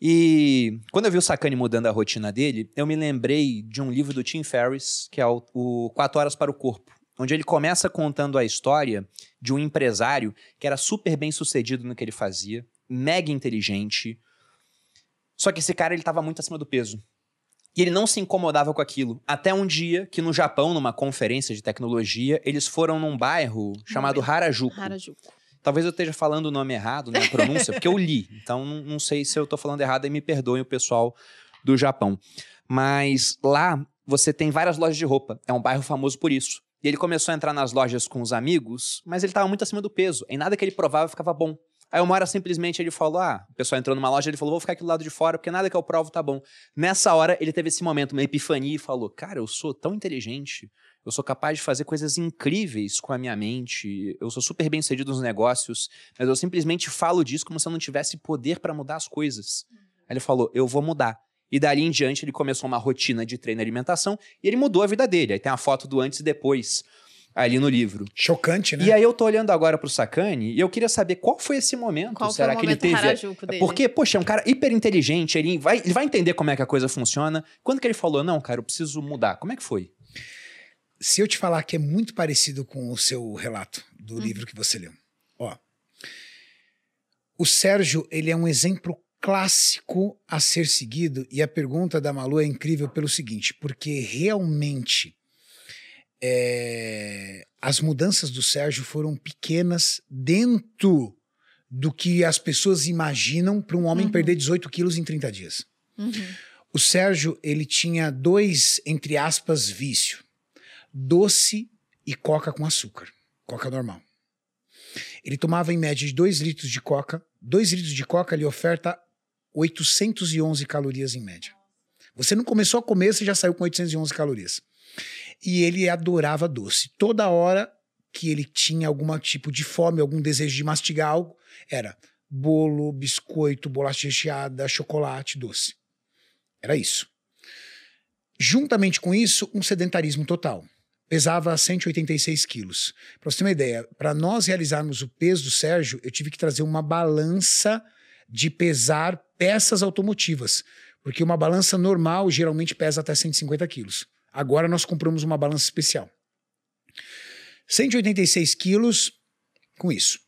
E quando eu vi o Sacani mudando a rotina dele, eu me lembrei de um livro do Tim Ferriss, que é o, o Quatro Horas para o Corpo, onde ele começa contando a história de um empresário que era super bem sucedido no que ele fazia, mega inteligente. Só que esse cara ele estava muito acima do peso. E ele não se incomodava com aquilo. Até um dia que no Japão, numa conferência de tecnologia, eles foram num bairro chamado Harajuku. Harajuku. Talvez eu esteja falando o nome errado, né, a pronúncia, porque eu li. Então não, não sei se eu estou falando errado e me perdoem o pessoal do Japão. Mas lá você tem várias lojas de roupa. É um bairro famoso por isso. E ele começou a entrar nas lojas com os amigos, mas ele estava muito acima do peso. Em nada que ele provava ficava bom. Aí uma hora simplesmente ele falou: Ah, o pessoal entrou numa loja, ele falou: Vou ficar aqui do lado de fora, porque nada que eu provo tá bom. Nessa hora ele teve esse momento, uma epifania, e falou: Cara, eu sou tão inteligente, eu sou capaz de fazer coisas incríveis com a minha mente, eu sou super bem sucedido nos negócios, mas eu simplesmente falo disso como se eu não tivesse poder para mudar as coisas. Aí ele falou: Eu vou mudar. E dali em diante ele começou uma rotina de treino e alimentação e ele mudou a vida dele. Aí tem a foto do antes e depois ali no livro. Chocante, né? E aí eu tô olhando agora pro Sacani e eu queria saber qual foi esse momento. Qual Será foi o que ele momento teve? Porque, poxa, é um cara hiper inteligente, ele vai, ele vai entender como é que a coisa funciona. Quando que ele falou, não, cara, eu preciso mudar? Como é que foi? Se eu te falar que é muito parecido com o seu relato do Uhum. livro que você leu. Ó. O Sérgio, ele é um exemplo clássico a ser seguido e a pergunta da Malu é incrível pelo seguinte, porque realmente é, as mudanças do Sérgio foram pequenas dentro do que as pessoas imaginam para um homem Uhum. perder 18 quilos em 30 dias. Uhum. O Sérgio, ele tinha dois, entre aspas, vício. Doce e coca com açúcar. Coca normal. Ele tomava em média de 2 litros de coca. 2 litros de coca lhe oferta 811 calorias em média. Você não começou a comer, você já saiu com 811 calorias. E ele adorava doce. Toda hora que ele tinha algum tipo de fome, algum desejo de mastigar algo, era bolo, biscoito, bolacha recheada, chocolate, doce. Era isso. Juntamente com isso, um sedentarismo total. Pesava 186 quilos. Para você ter uma ideia, para nós realizarmos o peso do Sérgio, eu tive que trazer uma balança de pesar peças automotivas. Porque uma balança normal geralmente pesa até 150 quilos. Agora nós compramos uma balança especial. 186 quilos com isso.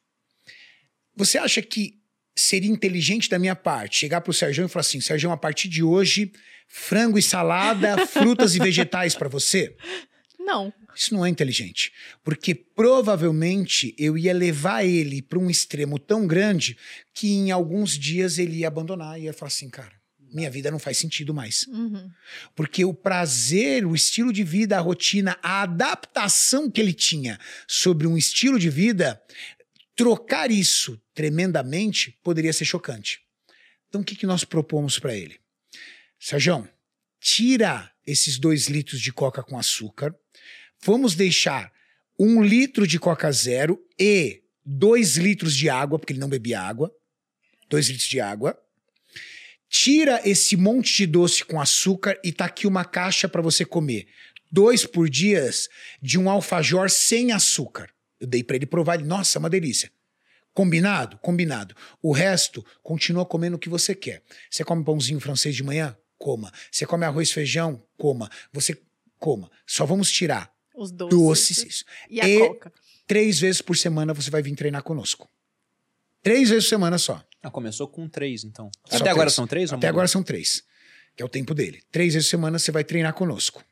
Você acha que seria inteligente da minha parte chegar pro Sérgio e falar assim: Sérgio, a partir de hoje, frango e salada, frutas e vegetais para você? Não. Isso não é inteligente. Porque provavelmente eu ia levar ele para um extremo tão grande que em alguns dias ele ia abandonar e ia falar assim, cara, minha vida não faz sentido mais. Uhum. Porque o prazer, o estilo de vida, a rotina, a adaptação que ele tinha sobre um estilo de vida, trocar isso tremendamente poderia ser chocante. Então o que, que nós propomos para ele? Sérgio, tira esses dois litros de coca com açúcar, vamos deixar um litro de coca zero e dois litros de água, porque ele não bebia água, dois litros de água, tira esse monte de doce com açúcar e tá aqui uma caixa para você comer. Dois por dia de um alfajor sem açúcar. Eu dei para ele provar, ele, nossa, é uma delícia. Combinado? Combinado. O resto, continua comendo o que você quer. Você come pãozinho francês de manhã? Coma. Você come arroz e feijão? Coma. Você coma. Só vamos tirar Os doces. doces. E a E- coca. Três vezes por semana você vai vir treinar conosco. Três vezes por semana só. Ah, começou com três, então. Só Até agora três. são três? ou Até agora são três, que é o tempo dele. Três vezes por semana você vai treinar conosco.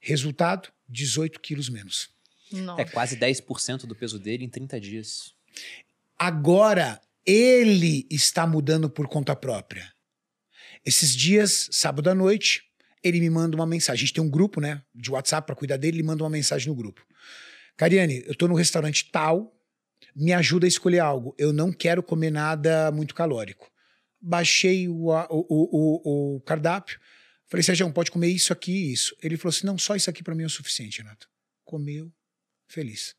Resultado: 18 quilos menos. Nossa. É quase 10% do peso dele em 30 dias. Agora ele está mudando por conta própria. Esses dias, sábado à noite, ele me manda uma mensagem. A gente tem um grupo, né, de WhatsApp para cuidar dele. Ele manda uma mensagem no grupo. Cariane, eu tô no restaurante tal. Me ajuda a escolher algo. Eu não quero comer nada muito calórico. Baixei o, o, o, o cardápio. Falei, Sérgio, pode comer isso aqui e isso. Ele falou assim: não, só isso aqui para mim é o suficiente, Renato. Comeu, feliz.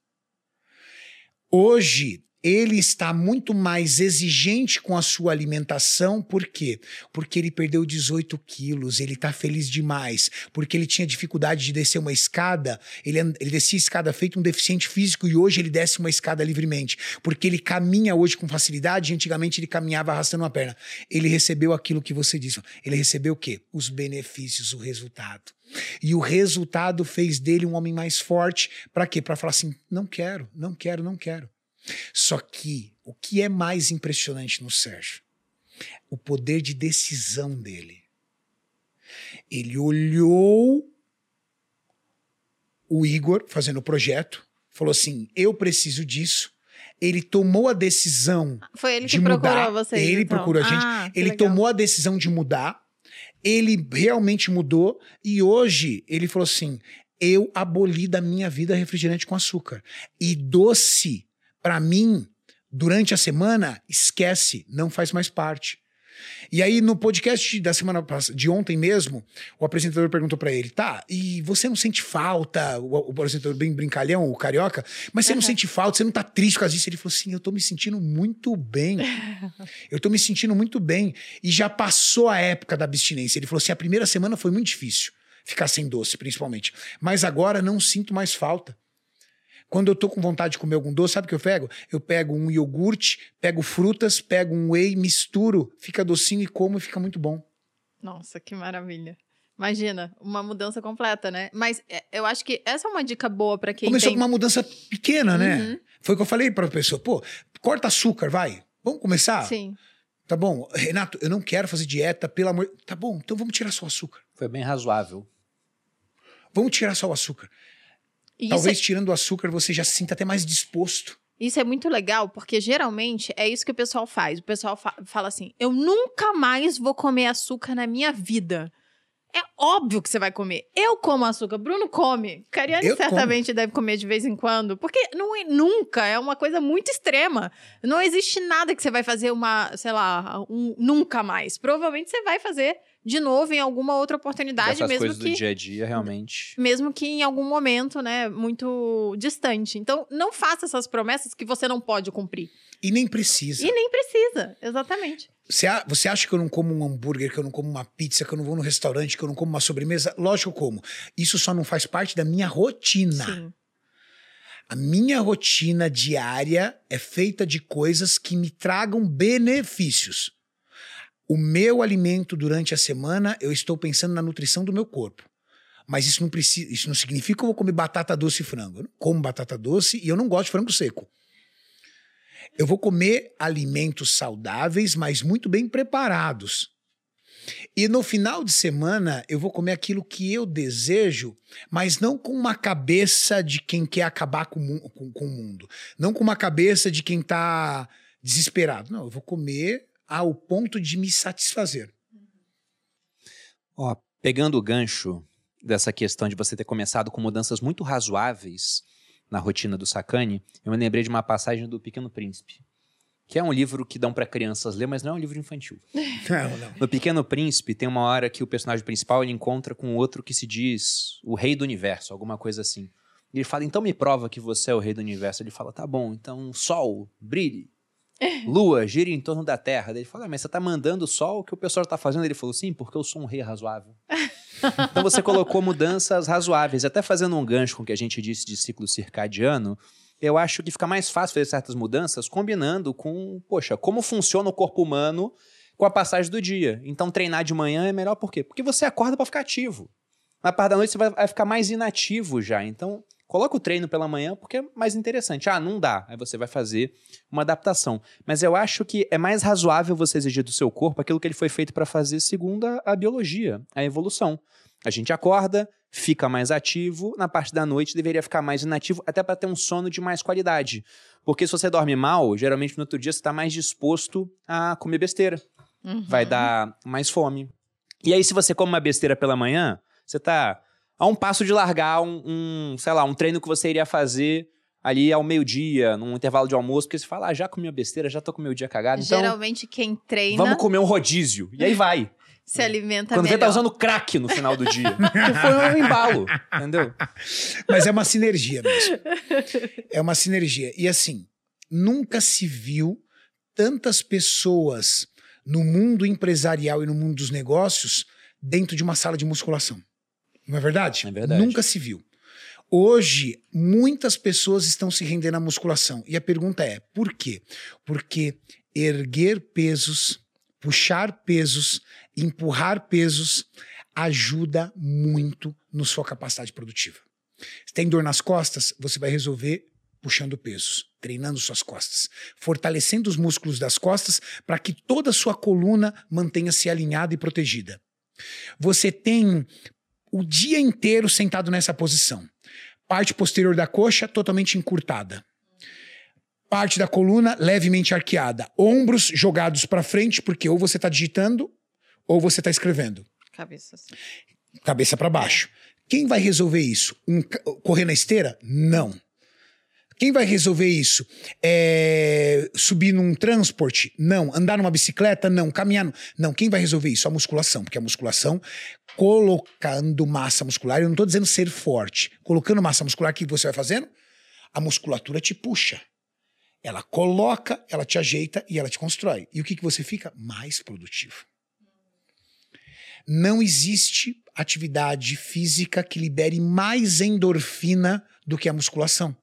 Hoje, ele está muito mais exigente com a sua alimentação, por quê? Porque ele perdeu 18 quilos, ele está feliz demais, porque ele tinha dificuldade de descer uma escada, ele, ele descia a escada feito um deficiente físico e hoje ele desce uma escada livremente, porque ele caminha hoje com facilidade antigamente ele caminhava arrastando uma perna. Ele recebeu aquilo que você disse, ele recebeu o quê? Os benefícios, o resultado. E o resultado fez dele um homem mais forte, para quê? Para falar assim, não quero, não quero, não quero. Só que o que é mais impressionante no Sérgio? O poder de decisão dele. Ele olhou o Igor fazendo o projeto, falou assim: eu preciso disso. Ele tomou a decisão Foi ele de que procurou mudar. vocês. Ele então. procurou a gente. Ah, ele legal. tomou a decisão de mudar. Ele realmente mudou. E hoje ele falou assim: eu aboli da minha vida refrigerante com açúcar. E doce, pra mim, durante a semana, esquece, não faz mais parte. E aí, no podcast da semana passada, de ontem mesmo, o apresentador perguntou pra ele: tá, e você não sente falta? O, o apresentador bem brincalhão, o carioca, mas você não Aham. sente falta, você não tá triste por causa disso? Ele falou assim: eu tô me sentindo muito bem. Eu tô me sentindo muito bem. E já passou a época da abstinência. Ele falou assim: a primeira semana foi muito difícil, ficar sem doce, principalmente. Mas agora não sinto mais falta. Quando eu tô com vontade de comer algum doce, sabe o que eu pego? Eu pego um iogurte, pego frutas, pego um whey, misturo, fica docinho e como e fica muito bom. Nossa, que maravilha. Imagina, uma mudança completa, né? Mas é, eu acho que essa é uma dica boa pra quem Começou tem... com uma mudança pequena, né? Uhum. Foi o que eu falei pra pessoa. Pô, corta açúcar, vai. Vamos começar? Sim. Tá bom. Renato, eu não quero fazer dieta, pelo amor... Tá bom, então vamos tirar só o açúcar. Foi bem razoável. Vamos tirar só o açúcar. Talvez isso, tirando o açúcar você já se sinta até mais disposto. é, isso é muito legal, porque geralmente é isso que o pessoal faz. O pessoal fa- fala assim: eu nunca mais vou comer açúcar na minha vida. é óbvio que você vai comer. Eu como açúcar, Bruno come. Cariane Eu certamente deve comer de vez em quando, porque não é, nunca é uma coisa muito extrema. Não existe nada que você vai fazer uma, sei lá, um, nunca mais. Provavelmente você vai fazer de novo em alguma outra oportunidade, Essas mesmo coisas que do dia a dia, realmente. mesmo que em algum momento, né, muito distante. Então, não faça essas promessas que você não pode cumprir. E nem precisa. E nem precisa, exatamente. Você, você acha que eu não como um hambúrguer, que eu não como uma pizza, que eu não vou no restaurante, que eu não como uma sobremesa? Lógico que eu como. Isso só não faz parte da minha rotina. Sim. A minha rotina diária é feita de coisas que me tragam benefícios. O meu alimento durante a semana, eu estou pensando na nutrição do meu corpo. Mas isso não precisa, isso não significa que eu vou comer batata doce e frango. Eu não como batata doce e eu não gosto de frango seco. Eu vou comer alimentos saudáveis, mas muito bem preparados. E no final de semana, eu vou comer aquilo que eu desejo, mas não com uma cabeça de quem quer acabar com, com- com o mundo. Não com uma cabeça de quem está desesperado. Não, eu vou comer ao ponto de me satisfazer. Ó, pegando o gancho dessa questão de você ter começado com mudanças muito razoáveis na rotina do Sacani, eu me lembrei de uma passagem do Pequeno Príncipe, que é um livro que dão para crianças ler, mas não é um livro infantil. Não, não. No Pequeno Príncipe tem uma hora que o personagem principal ele encontra com outro que se diz o rei do universo, alguma coisa assim. Ele fala: "Então me prova que você é o rei do universo". Ele fala: "Tá bom, então sol, brilhe. Lua, gira em torno da Terra". Ele fala: "Ah, "Mas você tá mandando o sol o que o pessoal tá fazendo?". Ele falou: "Sim, porque eu sou um rei razoável". então você colocou mudanças razoáveis, até fazendo um gancho com o que a gente disse de ciclo circadiano. Eu acho que fica mais fácil fazer certas mudanças combinando com, poxa, como funciona o corpo humano com a passagem do dia. Então, treinar de manhã é melhor por quê? Porque você acorda para ficar ativo. Na parte da noite você vai, vai ficar mais inativo já. Então, coloca o treino pela manhã porque é mais interessante. Ah, não dá. Aí você vai fazer uma adaptação. Mas eu acho que é mais razoável você exigir do seu corpo aquilo que ele foi feito para fazer segundo a, a biologia, a evolução. A gente acorda, fica mais ativo, na parte da noite deveria ficar mais inativo, até para ter um sono de mais qualidade. Porque se você dorme mal, geralmente no outro dia você está mais disposto a comer besteira Uhum. vai dar mais fome. E aí, se você come uma besteira pela manhã, você tá a um passo de largar um, um, sei lá, um treino que você iria fazer ali ao meio-dia, num intervalo de almoço, porque você fala, ah, já comi a besteira, já tô com o meu dia cagado, então Geralmente quem treina vamos comer um rodízio. E aí vai. se alimenta Quando vê, melhor. tá usando crack no final do dia. Porque foi um embalo, entendeu? Mas é uma sinergia mesmo. É uma sinergia. E assim, nunca se viu tantas pessoas no mundo empresarial e no mundo dos negócios dentro de uma sala de musculação. Não é verdade? É verdade. Nunca se viu. Hoje, muitas pessoas estão se rendendo à musculação. E a pergunta é: por quê? Porque erguer pesos, puxar pesos, empurrar pesos ajuda muito na sua capacidade produtiva. Se tem dor nas costas, você vai resolver puxando pesos, treinando suas costas, fortalecendo os músculos das costas para que toda a sua coluna mantenha-se alinhada e protegida. Você tem o dia inteiro sentado nessa posição. Parte posterior da coxa totalmente encurtada. Parte da coluna levemente arqueada. Ombros jogados para frente, porque ou você está digitando ou você está escrevendo. Cabeça assim. Cabeça para baixo. Quem vai resolver isso? Um correr na esteira? Não. Quem vai resolver isso? É, subir num transporte? Não. Andar numa bicicleta? Não. Caminhar? Não. Quem vai resolver isso? A musculação. Porque a musculação, colocando massa muscular, eu não estou dizendo ser forte. Colocando massa muscular, o que você vai fazendo? A musculatura te puxa. Ela coloca, ela te ajeita e ela te constrói. E o que, que você fica? Mais produtivo. Não existe atividade física que libere mais endorfina do que a musculação.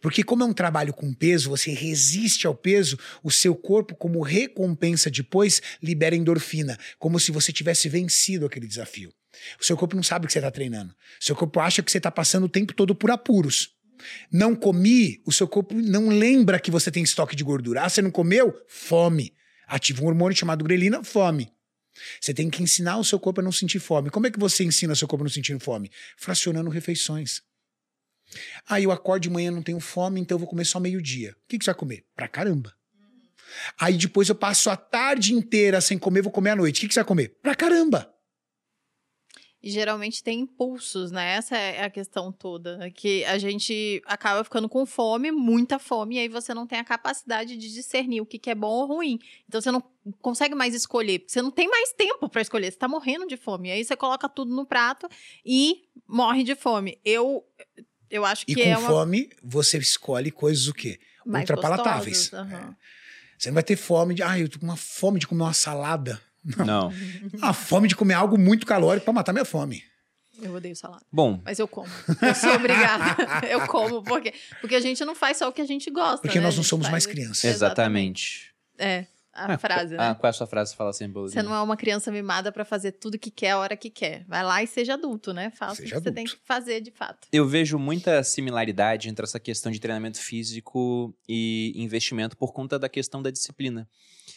Porque, como é um trabalho com peso, você resiste ao peso, o seu corpo, como recompensa depois, libera endorfina, como se você tivesse vencido aquele desafio. O seu corpo não sabe que você está treinando. O seu corpo acha que você está passando o tempo todo por apuros. Não comi, o seu corpo não lembra que você tem estoque de gordura. Ah, você não comeu? Fome. Ativa um hormônio chamado grelina, fome. Você tem que ensinar o seu corpo a não sentir fome. Como é que você ensina o seu corpo a não sentir fome? Fracionando refeições. Aí eu acordo de manhã, não tenho fome, então eu vou comer só meio-dia. O que, que você vai comer? Pra caramba. Aí depois eu passo a tarde inteira sem comer, vou comer à noite. O que, que você vai comer? Pra caramba. Geralmente tem impulsos, né? Essa é a questão toda. É que a gente acaba ficando com fome, muita fome, e aí você não tem a capacidade de discernir o que, que é bom ou ruim. Então você não consegue mais escolher, porque você não tem mais tempo para escolher, você tá morrendo de fome. Aí você coloca tudo no prato e morre de fome. Eu eu acho que e é com uma... fome, você escolhe coisas o quê? mais Ultrapalatáveis. aham. É. Você não vai ter fome de, ah, eu tô com uma fome de comer uma salada. Não. A fome de comer algo muito calórico para matar minha fome. Eu odeio salada. Bom, Mas eu como. Eu sou obrigada. eu como. Por quê? Porque a gente não faz só o que a gente gosta. Porque né? nós não somos mais crianças. exatamente. É, a Ah, frase, ah, né? qual é a sua frase que fala assim? Você não é uma criança mimada pra fazer tudo que quer a hora que quer. Vai lá e seja adulto, né? Faça o que Seja você tem adulto. que fazer de fato. Eu vejo muita similaridade entre essa questão de treinamento físico e investimento por conta da questão da disciplina.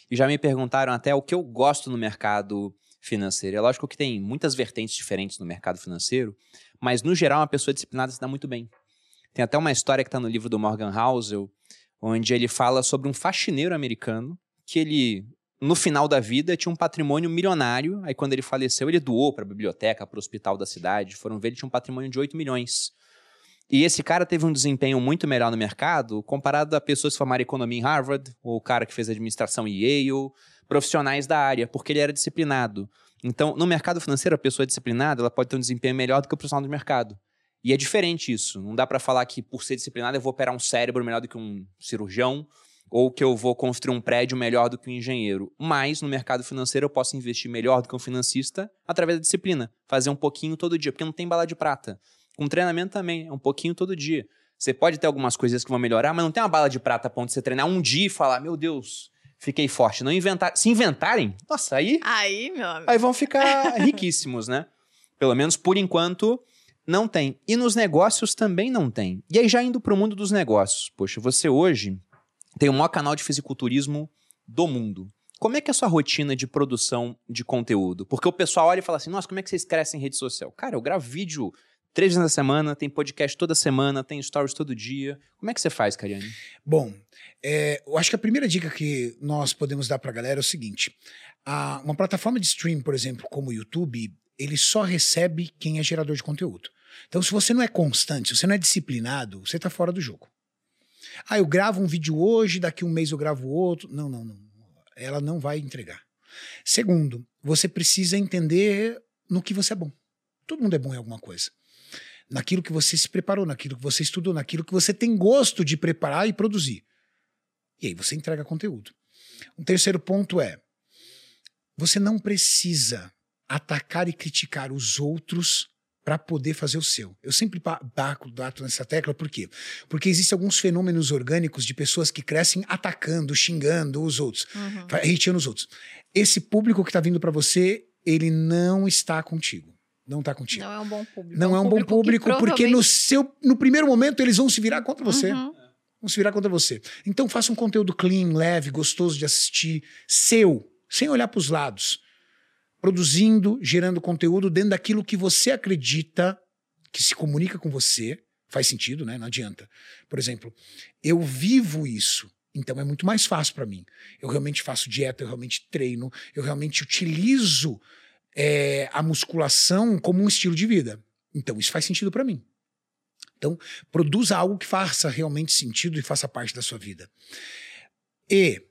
E já me perguntaram até o que eu gosto no mercado financeiro. É lógico que tem muitas vertentes diferentes no mercado financeiro, mas no geral uma pessoa disciplinada se dá muito bem. Tem até uma história que está no livro do Morgan Housel, onde ele fala sobre um faxineiro americano que ele no final da vida tinha um patrimônio milionário. Aí quando ele faleceu, ele doou para a biblioteca, para o hospital da cidade. Foram ver, ele tinha um patrimônio de 8 milhões. E esse cara teve um desempenho muito melhor no mercado comparado a pessoas que formaram economia em Harvard, ou o cara que fez administração em Yale, profissionais da área, porque ele era disciplinado. Então, no mercado financeiro, a pessoa disciplinada, ela pode ter um desempenho melhor do que o profissional do mercado. E é diferente isso. Não dá para falar que por ser disciplinado eu vou operar um cérebro melhor do que um cirurgião, ou que eu vou construir um prédio melhor do que um engenheiro. Mas no mercado financeiro eu posso investir melhor do que um financista através da disciplina, fazer um pouquinho todo dia, porque não tem bala de prata. Com treinamento também, é um pouquinho todo dia. Você pode ter algumas coisas que vão melhorar, mas não tem uma bala de prata a ponto de você treinar um dia e falar, meu Deus, fiquei forte. Não inventar. Se inventarem, nossa, aí, Aí, meu amigo. aí vão ficar riquíssimos, né? Pelo menos por enquanto não tem. E nos negócios também não tem. E aí já indo para o mundo dos negócios. Poxa, você hoje tem o maior canal de fisiculturismo do mundo. Como é que é a sua rotina de produção de conteúdo? Porque o pessoal olha e fala assim, nossa, como é que vocês crescem em rede social? Cara, eu gravo vídeo três vezes na semana, tem podcast toda semana, tem stories todo dia. Como é que você faz, Cariane? Bom, é, eu acho que a primeira dica que nós podemos dar pra galera é o seguinte: a- uma plataforma de stream, por exemplo, como o YouTube, ele só recebe quem é gerador de conteúdo. Então, se você não é constante, se você não é disciplinado, você tá fora do jogo. Ah, eu gravo um vídeo hoje, daqui um mês eu gravo outro. Não, não, não. Ela não vai entregar. Segundo, você precisa entender no que você é bom. Todo mundo é bom em alguma coisa. Naquilo que você se preparou, naquilo que você estudou, naquilo que você tem gosto de preparar e produzir. E aí você entrega conteúdo. Um terceiro ponto é: você não precisa atacar e criticar os outros para poder fazer o seu. Eu sempre ba- baco, bato nessa tecla, por quê? Porque existem alguns fenômenos orgânicos de pessoas que crescem atacando, xingando os outros, Uhum. hateando os outros. Esse público que está vindo para você, ele não está contigo. Não está contigo. Não é um bom público. Não é um bom que público, porque no seu no primeiro momento eles vão se virar contra você. Uhum. Vão se virar contra você. Então faça um conteúdo clean, leve, gostoso de assistir, seu, sem olhar para os lados. Produzindo, gerando conteúdo dentro daquilo que você acredita, que se comunica com você. Faz sentido, né? Não adianta. Por exemplo, eu vivo isso. Então é muito mais fácil para mim. Eu realmente faço dieta, eu realmente treino, eu realmente utilizo é, a musculação como um estilo de vida. Então isso faz sentido para mim. Então, produza algo que faça realmente sentido e faça parte da sua vida. E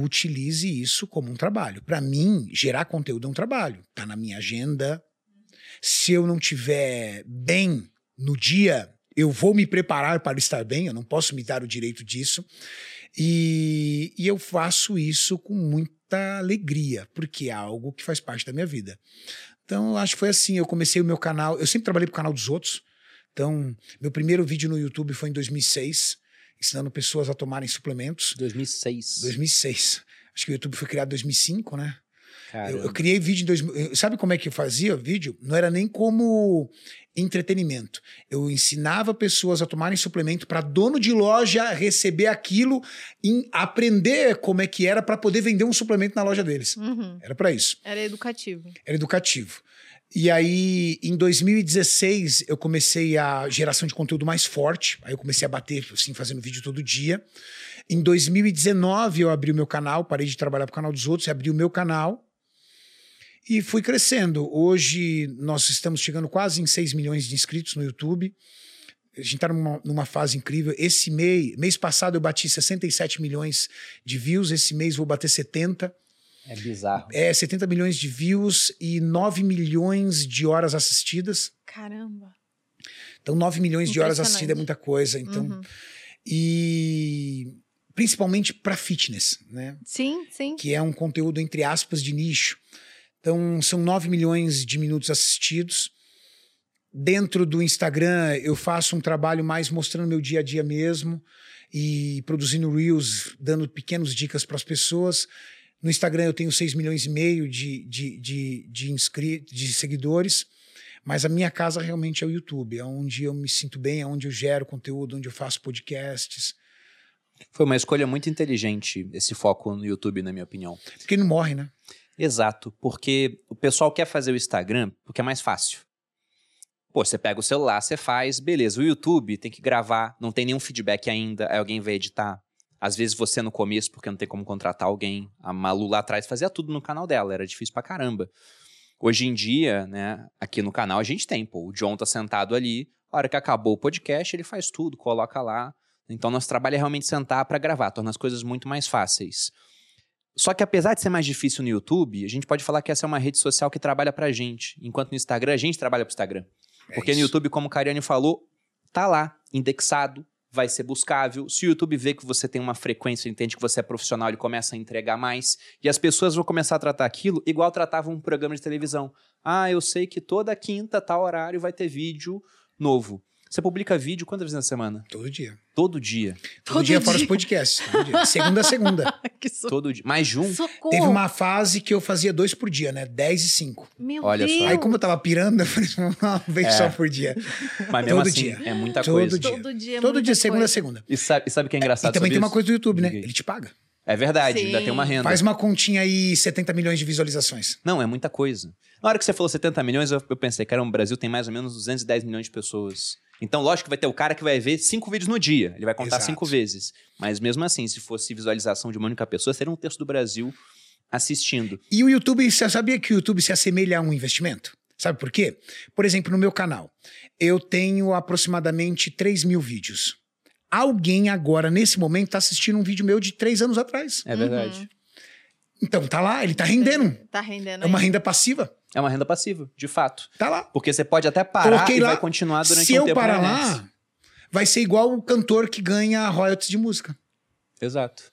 utilize isso como um trabalho. Para mim, gerar conteúdo é um trabalho. Tá na minha agenda. Se eu não tiver bem no dia, eu vou me preparar para estar bem, eu não posso me dar o direito disso. E, e eu faço isso com muita alegria, porque é algo que faz parte da minha vida. Então, acho que foi assim. Eu comecei o meu canal, eu sempre trabalhei pro canal dos outros. Então, meu primeiro vídeo no YouTube foi em 2006, ensinando pessoas a tomarem suplementos. 2006. 2006. Acho que o YouTube foi criado em 2005, né? Eu, eu criei vídeo em 2000. eu- Sabe como é que eu fazia vídeo? Não era nem como entretenimento. Eu ensinava pessoas a tomarem suplemento para dono de loja receber aquilo e aprender como é que era para poder vender um suplemento na loja deles. Uhum. Era para isso. Era educativo. Era educativo. E aí, em 2016, eu comecei a geração de conteúdo mais forte. Aí eu comecei a bater, assim, fazendo vídeo todo dia. Em 2019, eu abri o meu canal, parei de trabalhar pro canal dos outros, abri o meu canal. E fui crescendo. Hoje nós estamos chegando quase em 6 milhões de inscritos no YouTube. A gente está numa, numa, fase incrível. Esse mês, mês passado eu bati 67 milhões de views, esse mês vou bater 70. É bizarro. É, 70 milhões de views e 9 milhões de horas assistidas. Caramba. Então, 9 milhões de horas assistidas é muita coisa. Então, uhum. e principalmente para fitness, né? Sim, sim. Que é um conteúdo entre aspas de nicho. Então, são 9 milhões de minutos assistidos. Dentro do Instagram, eu faço um trabalho mais mostrando meu dia a dia mesmo e produzindo reels, dando pequenas dicas para as pessoas. No Instagram eu tenho 6 milhões e meio de, de, de, de inscritos, de seguidores. Mas a minha casa realmente é o YouTube, é onde eu me sinto bem, é onde eu gero conteúdo, onde eu faço podcasts. Foi uma escolha muito inteligente esse foco no YouTube, na minha opinião. Porque não morre, né? Exato, porque o pessoal quer fazer o Instagram porque é mais fácil. Pô, você pega o celular, você faz, beleza. O YouTube tem que gravar, não tem nenhum feedback ainda, aí alguém vai editar. Às vezes você no começo, porque não tem como contratar alguém. A Malu lá atrás fazia tudo no canal dela, era difícil pra caramba. Hoje em dia, né, aqui no canal a gente tem, pô, o John tá sentado ali, a hora que acabou o podcast, ele faz tudo, coloca lá. Então nosso trabalho é realmente sentar para gravar, torna as coisas muito mais fáceis. Só que apesar de ser mais difícil no YouTube, a gente pode falar que essa é uma rede social que trabalha pra gente, enquanto no Instagram a gente trabalha pro Instagram. É Porque no YouTube, como o Cariane falou, tá lá, indexado, vai ser buscável. Se o YouTube vê que você tem uma frequência, entende que você é profissional, ele começa a entregar mais. E as pessoas vão começar a tratar aquilo igual tratavam um programa de televisão. Ah, eu sei que toda quinta, tal horário, vai ter vídeo novo. Você publica vídeo quantas vezes na semana? Todo dia. Todo dia. Todo, todo dia, dia fora os podcasts. Todo dia. Segunda a segunda. so... Todo dia. Mais de um? Socorro. Teve uma fase que eu fazia dois por dia, né? Dez e cinco. Meu Olha Deus. Só. Aí como eu tava pirando, eu falei, uma vez é. só por dia. Mas mesmo todo assim, dia. é muita todo coisa. Dia. Todo dia. É todo dia, segunda a segunda. E sabe, e sabe o que é engraçado E também tem uma coisa do YouTube, né? Ele te paga. É verdade, Sim. ainda tem uma renda. Faz uma continha aí, 70 milhões de visualizações. Não, é muita coisa. Na hora que você falou 70 milhões, eu, eu pensei, cara, o Brasil tem mais ou menos 210 milhões de pessoas. Então, lógico que vai ter o cara que vai ver cinco vídeos no dia. Ele vai contar Exato. cinco vezes. Mas mesmo assim, se fosse visualização de uma única pessoa, seria um terço do Brasil assistindo. E o YouTube, você sabia que o YouTube se assemelha a um investimento? Sabe por quê? Por exemplo, no meu canal, eu tenho aproximadamente 3 mil vídeos. Alguém agora, nesse momento, está assistindo um vídeo meu de três anos atrás. É verdade. Uhum. Então, tá lá, ele tá rendendo. Tá rendendo. É uma renda passiva. É uma renda passiva, de fato. Tá lá. Porque você pode até parar Coloquei e lá, vai continuar durante se um tempo. Se eu parar lá, vai ser igual o cantor que ganha royalties de música. Exato.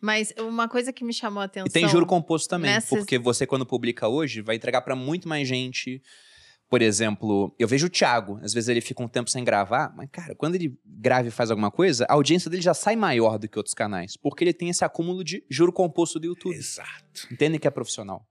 Mas uma coisa que me chamou a atenção. E tem juro composto também, nessas... porque você, quando publica hoje, vai entregar para muito mais gente. Por exemplo, eu vejo o Thiago, às vezes ele fica um tempo sem gravar, mas, cara, quando ele grava e faz alguma coisa, a audiência dele já sai maior do que outros canais, porque ele tem esse acúmulo de juro composto do YouTube. Exato. Entendem que é profissional.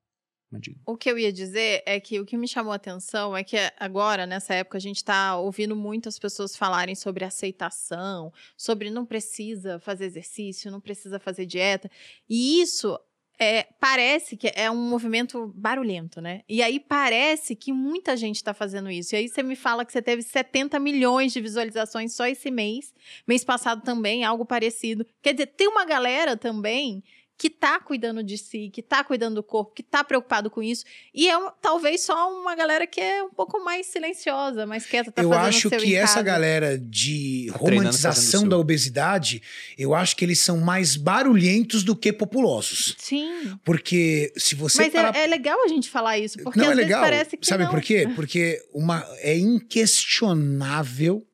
O que eu ia dizer é que o que me chamou a atenção é que agora, nessa época, a gente está ouvindo muitas pessoas falarem sobre aceitação, sobre não precisa fazer exercício, não precisa fazer dieta. E isso é, parece que é um movimento barulhento, né? E aí parece que muita gente está fazendo isso. E aí você me fala que você teve 70 milhões de visualizações só esse mês. Mês passado também, algo parecido. Quer dizer, tem uma galera também que tá cuidando de si, que tá cuidando do corpo, que tá preocupado com isso. E é talvez só uma galera que é um pouco mais silenciosa, mais quieta, tá Eu acho que essa galera de tá romantização da obesidade, eu acho que eles são mais barulhentos do que populosos. Sim. Porque se você Mas é, é, legal a gente falar isso, porque não às é legal. parece que Sabe não. por quê? Porque uma é inquestionável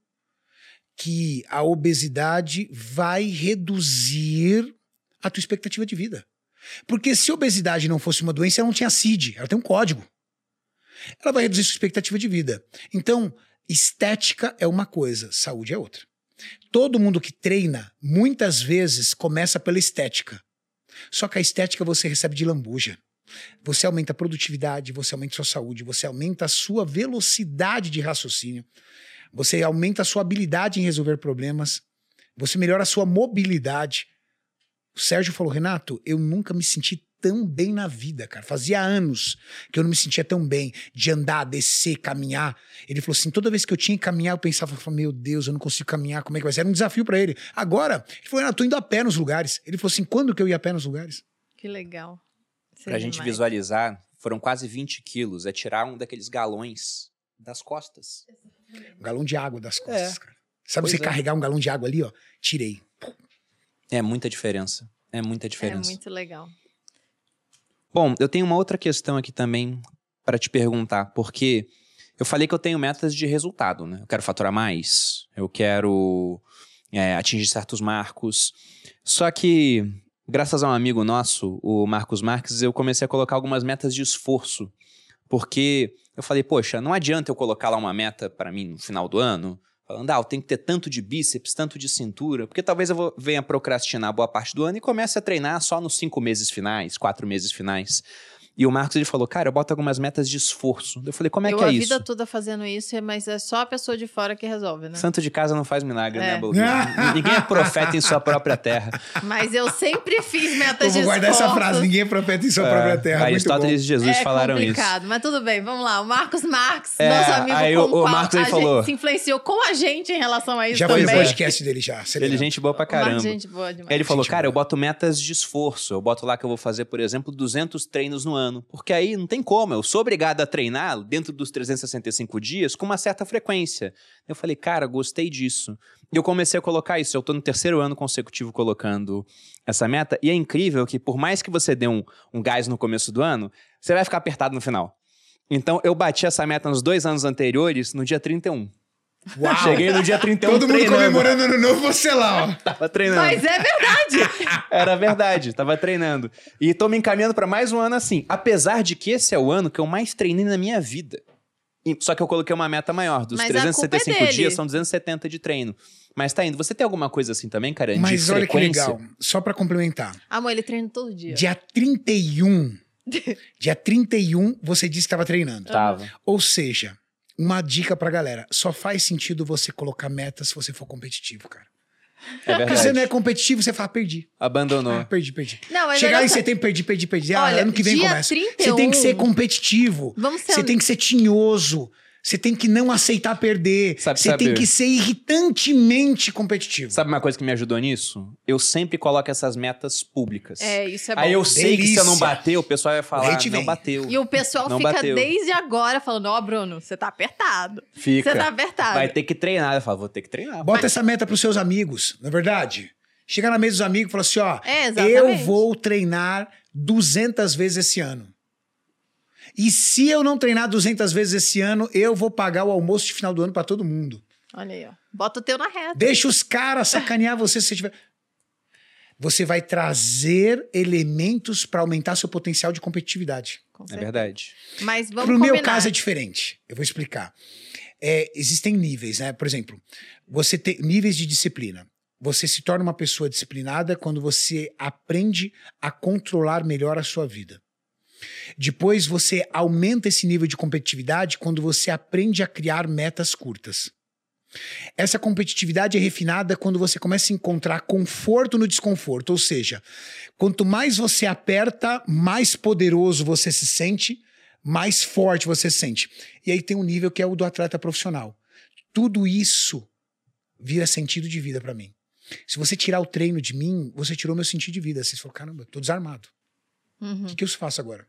que a obesidade vai reduzir a tua expectativa de vida. Porque se obesidade não fosse uma doença, ela não tinha CID, ela tem um código. Ela vai reduzir sua expectativa de vida. Então, estética é uma coisa, saúde é outra. Todo mundo que treina, muitas vezes, começa pela estética. Só que a estética você recebe de lambuja. Você aumenta a produtividade, você aumenta a sua saúde, você aumenta a sua velocidade de raciocínio, você aumenta a sua habilidade em resolver problemas, você melhora a sua mobilidade, o Sérgio falou: Renato, eu nunca me senti tão bem na vida, cara. Fazia anos que eu não me sentia tão bem de andar, descer, caminhar. Ele falou assim: toda vez que eu tinha que caminhar, eu pensava, meu Deus, eu não consigo caminhar, como é que vai ser? Era um desafio para ele. Agora, ele falou: Renato, tô indo a pé nos lugares. Ele falou assim: quando que eu ia a pé nos lugares? Que legal. Pra a gente visualizar, Foram quase 20 quilos. É tirar um daqueles galões das costas. Um galão de água das costas, É. cara. Sabe Pois você é. carregar um galão de água ali, ó? Tirei. É muita diferença. É muita É diferença. muito legal. Bom, eu tenho uma outra questão aqui também para te perguntar, porque eu falei que eu tenho metas de resultado, né? Eu quero faturar mais, eu quero é, atingir certos marcos. Só que, graças a um amigo nosso, o Marcos Marques, eu comecei a colocar algumas metas de esforço. Porque eu falei, poxa, não adianta eu colocar lá uma meta para mim no final do ano, falando, ah, eu tenho que ter tanto de bíceps, tanto de cintura, porque talvez eu venha procrastinar boa parte do ano e comece a treinar só nos cinco meses finais, quatro meses finais. E o Marcos ele falou, cara, eu boto algumas metas de esforço. Eu falei, como é eu que é a isso? vida toda fazendo isso, mas é só a pessoa de fora que resolve, né? Santo de casa não faz milagre, É. né, Bolsonaro? Ninguém é profeta em sua própria terra. Mas eu sempre fiz metas Eu vou de guardar essa esforço. frase. Ninguém é profeta em sua própria terra. Aristóteles e Jesus é falaram isso. complicado, mas tudo bem, vamos lá. O Marcos Marques, É, nosso amigo aí com o- o Marcos aí a falou- gente se influenciou com a gente em relação a isso Já foi também. o podcast dele já. Ele é gente boa pra Marcos, caramba. gente boa demais. Ele falou, Gente cara, boa. eu boto metas de esforço. Eu boto lá que eu vou fazer, por exemplo, 200 treinos no ano. Porque aí não tem como. Eu sou obrigado a treinar dentro dos 365 dias com uma certa frequência. Eu falei, cara, gostei disso. E eu comecei a colocar isso. Eu tô no terceiro ano consecutivo colocando essa meta. E é incrível que, por mais que você dê um, um gás no começo do ano, você vai ficar apertado no final. Então, eu bati essa meta nos dois anos anteriores, no dia 31. Uau. Cheguei no dia 31 Todo mundo treinando. comemorando ano novo, você lá, ó. Tava treinando. Mas é verdade. Era verdade, tava treinando. E tô me encaminhando pra mais um ano assim. Apesar de que esse é o ano que eu mais treinei na minha vida. E- Só que eu coloquei uma meta maior. Dos Mas a culpa é 365 dele. dias, são 270 de treino. Mas tá indo. Você tem alguma coisa assim também, cara? de Mas olha que frequência? legal. Só pra complementar. Amor, ele treina todo dia. Dia 31. dia 31, você disse que estava treinando. Tava. Ou seja, uma dica pra galera: só faz sentido você colocar metas se você for competitivo, cara. É Porque verdade. você não é competitivo, você fala, perdi. Abandonou. Ah, perdi, perdi. Não, Chegar olha em setembro, perdi, perdi, perdi. Ah, Olha, ano que vem dia começa. 31, Você tem que ser competitivo. Vamos ser Você tem que ser tinhoso. Você tem que não aceitar perder. Sabe você tem saber. que ser irritantemente competitivo. Sabe uma coisa que me ajudou nisso? Eu sempre coloco essas metas públicas. É, isso é bom. Aí eu sei que se eu não Delícia. bater, o pessoal vai falar, não vem. bateu. E o pessoal Não fica bateu. desde agora falando: Ó, Bruno, você tá apertado. Fica. Você tá apertado. Vai ter que treinar. Eu falo, vou ter que treinar. Bota essa meta pros seus amigos, não é verdade? Chega na mesa dos amigos e fala assim, ó, É, eu vou treinar 200 vezes esse ano. E se eu não treinar 200 vezes esse ano, eu vou pagar o almoço de final do ano pra todo mundo. Olha aí, ó. Bota o teu na reta. Deixa os caras sacanear você se você tiver. Você vai trazer elementos pra aumentar seu potencial de competitividade. Com É verdade. Mas vamos Pro meu caso é diferente. Eu vou explicar. É, existem níveis, né? Por exemplo, você tem níveis de disciplina. Você se torna uma pessoa disciplinada quando você aprende a controlar melhor a sua vida. Depois você aumenta esse nível de competitividade quando você aprende a criar metas curtas. Essa competitividade é refinada quando você começa a encontrar conforto no desconforto, ou seja, quanto mais você aperta, mais poderoso você se sente, mais forte você se sente. E aí tem um nível que é o do atleta profissional. Tudo isso vira sentido de vida pra mim. Se você tirar o treino de mim, você tirou meu sentido de vida. Você falou, caramba, eu tô desarmado. Uhum. O que, que eu faço agora?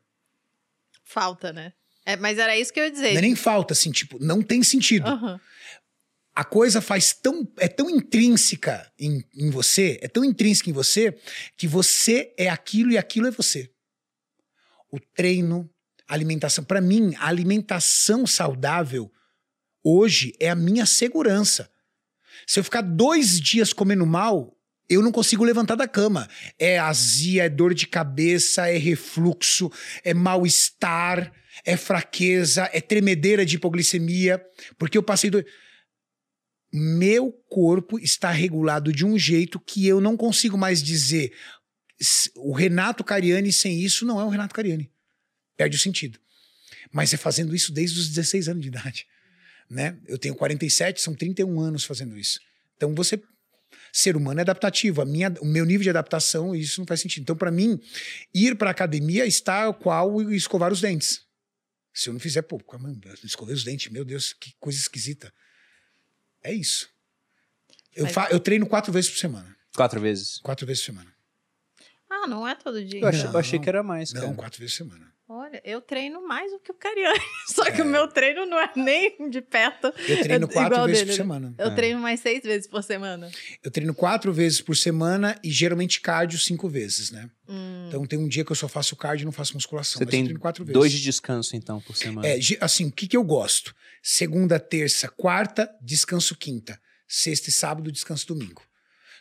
Falta, né? É, mas era isso que eu ia dizer. Não é nem falta, assim, tipo, não tem sentido. Aham. a coisa faz tão é tão intrínseca em, em você, é tão intrínseca em você que você é aquilo e aquilo é você. O treino, a alimentação, Pra mim, a alimentação saudável hoje é a minha segurança. Se eu ficar dois dias comendo mal, eu não consigo levantar da cama. É azia, é dor de cabeça, é refluxo, é mal-estar, é fraqueza, é tremedeira de hipoglicemia, porque eu passei dois meu corpo está regulado de um jeito que eu não consigo mais dizer "S- o Renato Cariani sem isso não é o Renato Cariani. Perde o sentido. Mas é fazendo isso desde os 16 anos de idade. Né? Eu tenho 47, são 31 anos fazendo isso. Então você. Ser humano é adaptativo. A minha, o meu nível de adaptação, isso não faz sentido. Então, para mim, ir para academia está qual escovar os dentes. Se eu não fizer, pô, caramba, escovei os dentes, meu Deus, que coisa esquisita. É isso. Eu, fa- eu treino quatro vezes por semana. Quatro vezes. Quatro vezes por semana. Ah, não é todo dia. Eu achei, eu Não. achei que era mais, Não, cara. quatro vezes por semana. Olha, eu treino mais do que o Cariani. Só que é. o meu treino não é nem de perto. Eu treino quatro vezes dele. por semana. Eu é. treino mais seis vezes por semana. Eu treino quatro vezes por semana e geralmente cardio cinco vezes, né? Hum. Então tem um dia que eu só faço cardio e não faço musculação. Você tem quatro vezes. dois de descanso, então, por semana. É, assim, o que, que eu gosto? Segunda, terça, quarta, descanso quinta. Sexta e sábado, descanso domingo.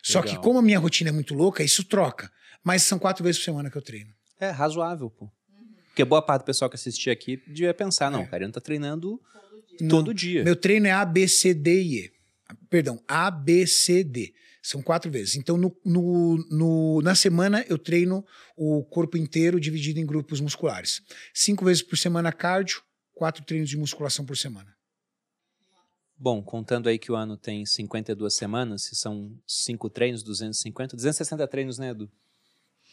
Só que como a minha rotina é muito louca, isso troca. Mas são quatro vezes por semana que eu treino. É razoável, pô. Porque boa parte do pessoal que assistia aqui devia pensar, não, é. o cara não tá treinando todo dia. todo dia. Meu treino é A, B, C, D e E. Perdão, A, B, C, D. São quatro vezes. Então, no, no, no, na semana, eu treino o corpo inteiro dividido em grupos musculares. Cinco vezes por semana cardio, quatro treinos de musculação por semana. Bom, contando aí que o ano tem 52 semanas, se são cinco treinos, 250, 260 treinos, né, Edu?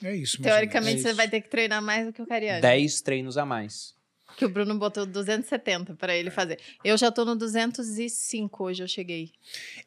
É isso. Teoricamente, é você vai ter que treinar mais do que o Cariani. 10 treinos a mais. Que o Bruno botou 270 para ele fazer. Eu já tô no 205 hoje, eu cheguei.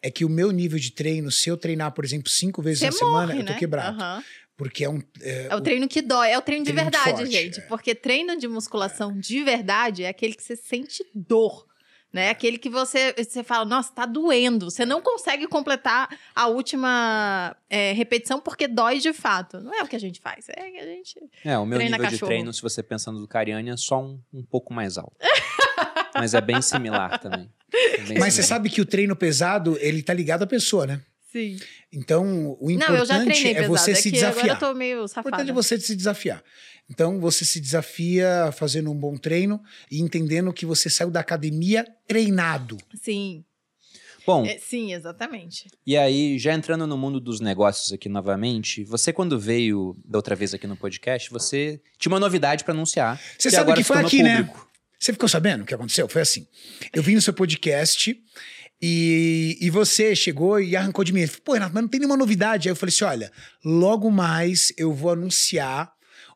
É que o meu nível de treino, se eu treinar, por exemplo, cinco vezes você na morre, semana, né? eu tô né? quebrado. Uhum. Porque é um. É, é o, o treino que dói, é o treino, treino de verdade, forte, gente. É. Porque treino de musculação é. de verdade é aquele que você sente dor né? Aquele que você, você fala, nossa, tá doendo. Você não consegue completar a última é, repetição porque dói de fato. Não é o que a gente faz, é que a gente. É, o meu nível cachorro. de treino, se você pensando do Cariani, é só um, um pouco mais alto. Mas é bem similar também. É bem Mas você sabe que o treino pesado, ele tá ligado à pessoa, né? Sim. Então, o importante não, é você é se desafiar. Agora eu tô meio safada. O importante é você se desafiar. Então, você se desafia fazendo um bom treino e entendendo que você saiu da academia treinado. Sim. Bom. É, sim, exatamente. E aí, já entrando no mundo dos negócios aqui novamente, você quando veio da outra vez aqui no podcast, você tinha uma novidade para anunciar. Você sabe que foi aqui, né? Você ficou sabendo o que aconteceu? Foi assim. Eu vim no seu podcast e, e você chegou e arrancou de mim. Falei, Pô, Renato, mas não tem nenhuma novidade. Aí eu falei assim: olha, logo mais eu vou anunciar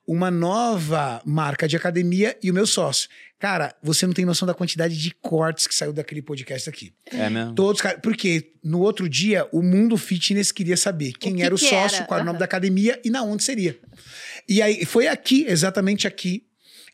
uma nova marca de academia e o meu sócio. Cara, você não tem noção da quantidade de cortes que saiu daquele podcast aqui. É mesmo? Todos, porque no outro dia o mundo fitness queria saber quem que era o que sócio, era? qual era o nome da academia e na onde seria. E aí foi aqui, exatamente aqui.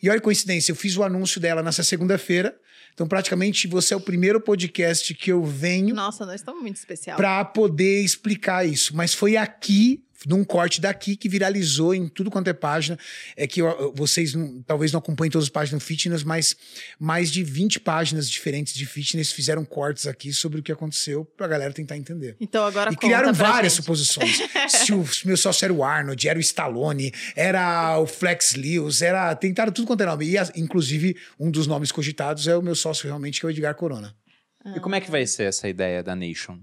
E olha a coincidência, eu fiz o anúncio dela nessa segunda-feira. Então, praticamente, você é o primeiro podcast que eu venho. Nossa, nós estamos muito especial. Para poder explicar isso. Mas foi aqui num corte daqui que viralizou em tudo quanto é página. É que vocês não, talvez não acompanhem todas as páginas fitness, mas mais de 20 páginas diferentes de fitness fizeram cortes aqui sobre o que aconteceu pra galera tentar entender. Então agora E criaram várias gente. suposições. Se o meu sócio era o Arnold, era o Stallone, era o Flex Lewis, era. Tentaram tudo quanto é nome. E, inclusive, um dos nomes cogitados é o meu sócio realmente, que é o Edgar Corona. Ah. E como é que vai ser essa ideia da Nation?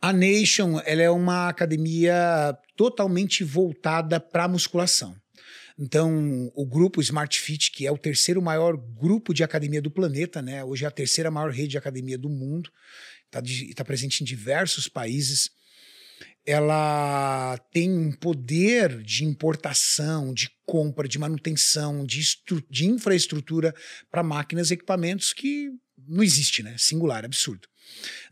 A Nation ela é uma academia totalmente voltada para musculação. Então, o grupo Smart Fit, que é o terceiro maior grupo de academia do planeta, né? Hoje é a terceira maior rede de academia do mundo, está tá presente em diversos países. Ela tem um poder de importação, de compra, de manutenção, de, de infraestrutura para máquinas e equipamentos que não existe, né? Singular, absurdo.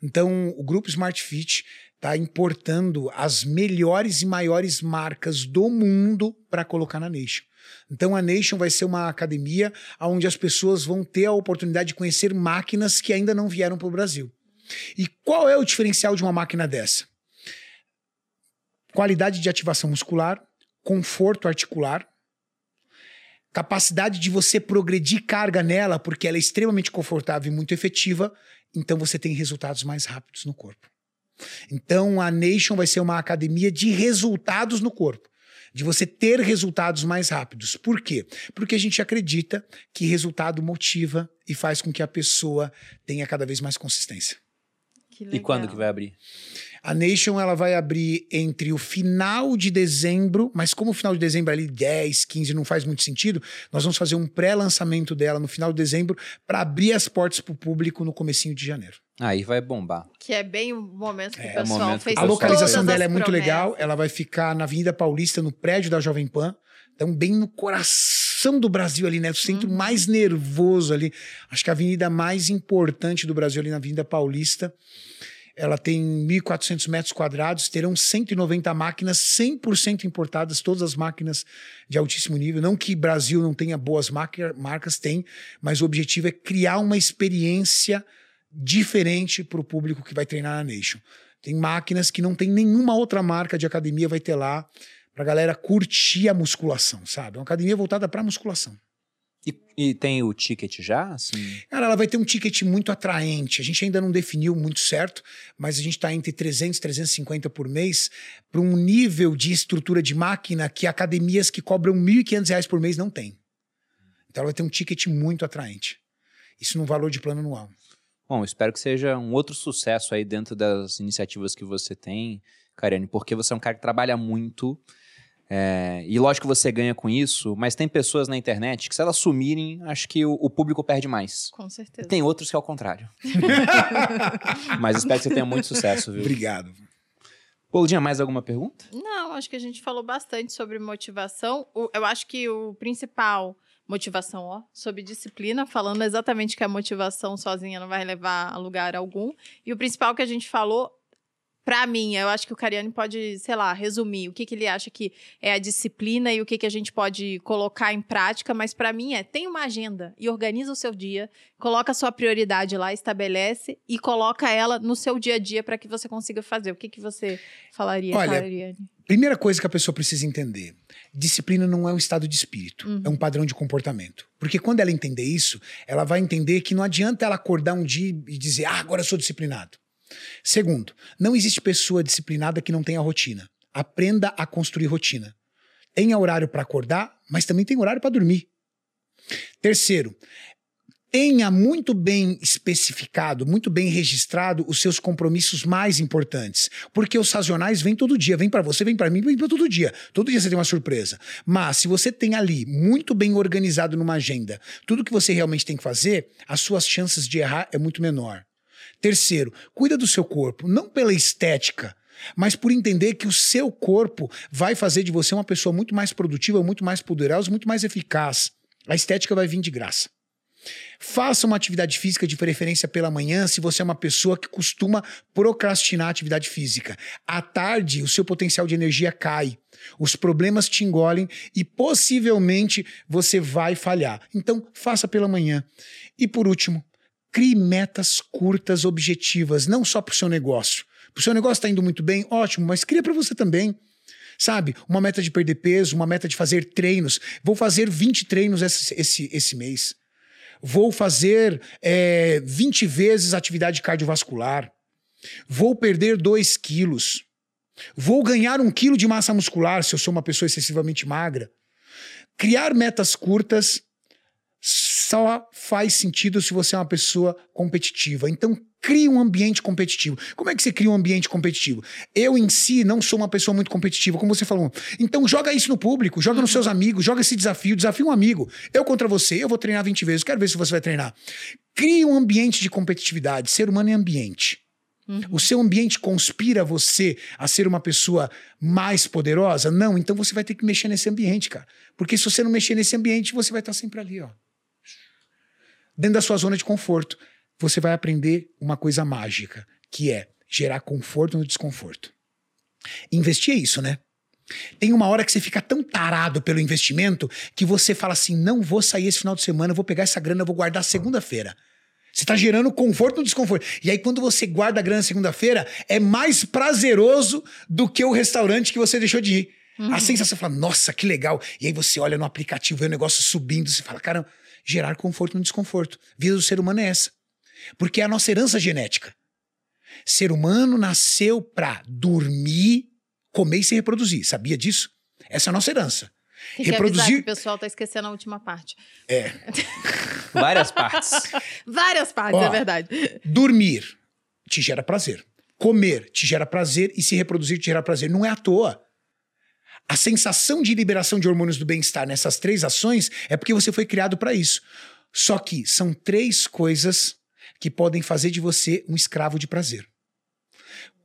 Então, o grupo Smart Fit está importando as melhores e maiores marcas do mundo para colocar na Nation. Então a Nation vai ser uma academia onde as pessoas vão ter a oportunidade de conhecer máquinas que ainda não vieram para o Brasil. E qual é o diferencial de uma máquina dessa? Qualidade de ativação muscular, conforto articular, capacidade de você progredir carga nela, porque ela é extremamente confortável e muito efetiva, então você tem resultados mais rápidos no corpo. Então a Nation vai ser uma academia de resultados no corpo. De você ter resultados mais rápidos. Por quê? Porque a gente acredita que resultado motiva e faz com que a pessoa tenha cada vez mais consistência. E quando que vai abrir? A Nation ela vai abrir entre o final de dezembro, mas como o final de dezembro é ali 10, 15 não faz muito sentido, nós vamos fazer um pré-lançamento dela no final de dezembro para abrir as portas para o público no comecinho de janeiro. Aí vai bombar. Que é bem o momento que é, o pessoal momento fez A localização dela é muito promessas. legal. Ela vai ficar na Avenida Paulista, no prédio da Jovem Pan. Então, bem no coração do Brasil ali, né? O centro uhum. mais nervoso ali. Acho que a avenida mais importante do Brasil ali na Avenida Paulista. Ela tem 1.400 metros quadrados, terão 190 máquinas 100% importadas, todas as máquinas de altíssimo nível. Não que Brasil não tenha boas marcas, tem, mas o objetivo é criar uma experiência diferente para o público que vai treinar na Nation. Tem máquinas que não tem nenhuma outra marca de academia vai ter lá para galera curtir a musculação, sabe? É uma academia voltada para musculação. E, e, tem o ticket já? Assim? Cara, ela vai ter um ticket muito atraente. A gente ainda não definiu muito certo, mas a gente está entre 300 e 350 por mês para um nível de estrutura de máquina que academias que cobram R$ 1.500 por mês não têm. Então ela vai ter um ticket muito atraente. Isso no valor de plano anual. Bom, espero que seja um outro sucesso aí dentro das iniciativas que você tem, Kariane, porque você é um cara que trabalha muito é, e lógico que você ganha com isso, mas tem pessoas na internet que, se elas sumirem, acho que o, o público perde mais. Com certeza. E tem outros que é o contrário. mas espero que você tenha muito sucesso, viu? Obrigado. Poldinha, mais alguma pergunta? Não, acho que a gente falou bastante sobre motivação. eu acho que o principal motivação, ó, sobre disciplina, falando exatamente que a motivação sozinha não vai levar a lugar algum. E o principal que a gente falou para mim, eu acho que o Cariani pode, sei lá, resumir o que, que ele acha que é a disciplina e o que, que a gente pode colocar em prática, mas para mim é, tem uma agenda e organiza o seu dia, coloca a sua prioridade lá, estabelece e coloca ela no seu dia a dia para que você consiga fazer. O que, que você falaria, Olha, Cariani? Primeira coisa que a pessoa precisa entender: disciplina não é um estado de espírito, uhum. é um padrão de comportamento. Porque quando ela entender isso, ela vai entender que não adianta ela acordar um dia e dizer, ah, agora eu sou disciplinado. Segundo, não existe pessoa disciplinada que não tenha rotina. Aprenda a construir rotina. Tenha horário para acordar, mas também tem horário para dormir. Terceiro, tenha muito bem especificado, muito bem registrado os seus compromissos mais importantes, porque os sazonais vêm todo dia, vem para você, vem para mim, vem para todo dia. Todo dia você tem uma surpresa. Mas se você tem ali muito bem organizado numa agenda, tudo que você realmente tem que fazer, as suas chances de errar é muito menor. Terceiro, cuida do seu corpo, não pela estética, mas por entender que o seu corpo vai fazer de você uma pessoa muito mais produtiva, muito mais poderosa, muito mais eficaz. A estética vai vir de graça. Faça uma atividade física de preferência pela manhã se você é uma pessoa que costuma procrastinar a atividade física. À tarde, o seu potencial de energia cai. Os problemas te engolem e possivelmente você vai falhar. Então, faça pela manhã. E por último, Crie metas curtas, objetivas, não só para o seu negócio. Para o seu negócio está indo muito bem, ótimo, mas cria para você também. Sabe? Uma meta de perder peso, uma meta de fazer treinos. Vou fazer 20 treinos esse, esse, esse mês. Vou fazer é, 20 vezes atividade cardiovascular. Vou perder 2 quilos. Vou ganhar um quilo de massa muscular se eu sou uma pessoa excessivamente magra. Criar metas curtas só faz sentido se você é uma pessoa competitiva. Então, crie um ambiente competitivo. Como é que você cria um ambiente competitivo? Eu, em si, não sou uma pessoa muito competitiva, como você falou. Então, joga isso no público, joga nos seus amigos, joga esse desafio, desafio um amigo. Eu contra você, eu vou treinar 20 vezes, quero ver se você vai treinar. Crie um ambiente de competitividade. Ser humano é ambiente. Uhum. O seu ambiente conspira você a ser uma pessoa mais poderosa? Não, então você vai ter que mexer nesse ambiente, cara. Porque se você não mexer nesse ambiente, você vai estar sempre ali, ó dentro da sua zona de conforto, você vai aprender uma coisa mágica, que é gerar conforto no desconforto. Investir é isso, né? Tem uma hora que você fica tão tarado pelo investimento que você fala assim: não vou sair esse final de semana, vou pegar essa grana, vou guardar segunda-feira. Você está gerando conforto no desconforto. E aí, quando você guarda a grana segunda-feira, é mais prazeroso do que o restaurante que você deixou de ir. Uhum. A sensação fala, nossa, que legal. E aí você olha no aplicativo, vê o negócio subindo, você fala, caramba, gerar conforto no desconforto. A vida do ser humano é essa. Porque é a nossa herança genética. Ser humano nasceu para dormir, comer e se reproduzir. Sabia disso? Essa é a nossa herança. Tem reproduzir. Que o pessoal tá esquecendo a última parte. É. Várias partes. Várias partes, Ó, é verdade. Dormir te gera prazer. Comer te gera prazer e se reproduzir te gera prazer. Não é à toa. A sensação de liberação de hormônios do bem-estar nessas três ações é porque você foi criado para isso. Só que são três coisas que podem fazer de você um escravo de prazer.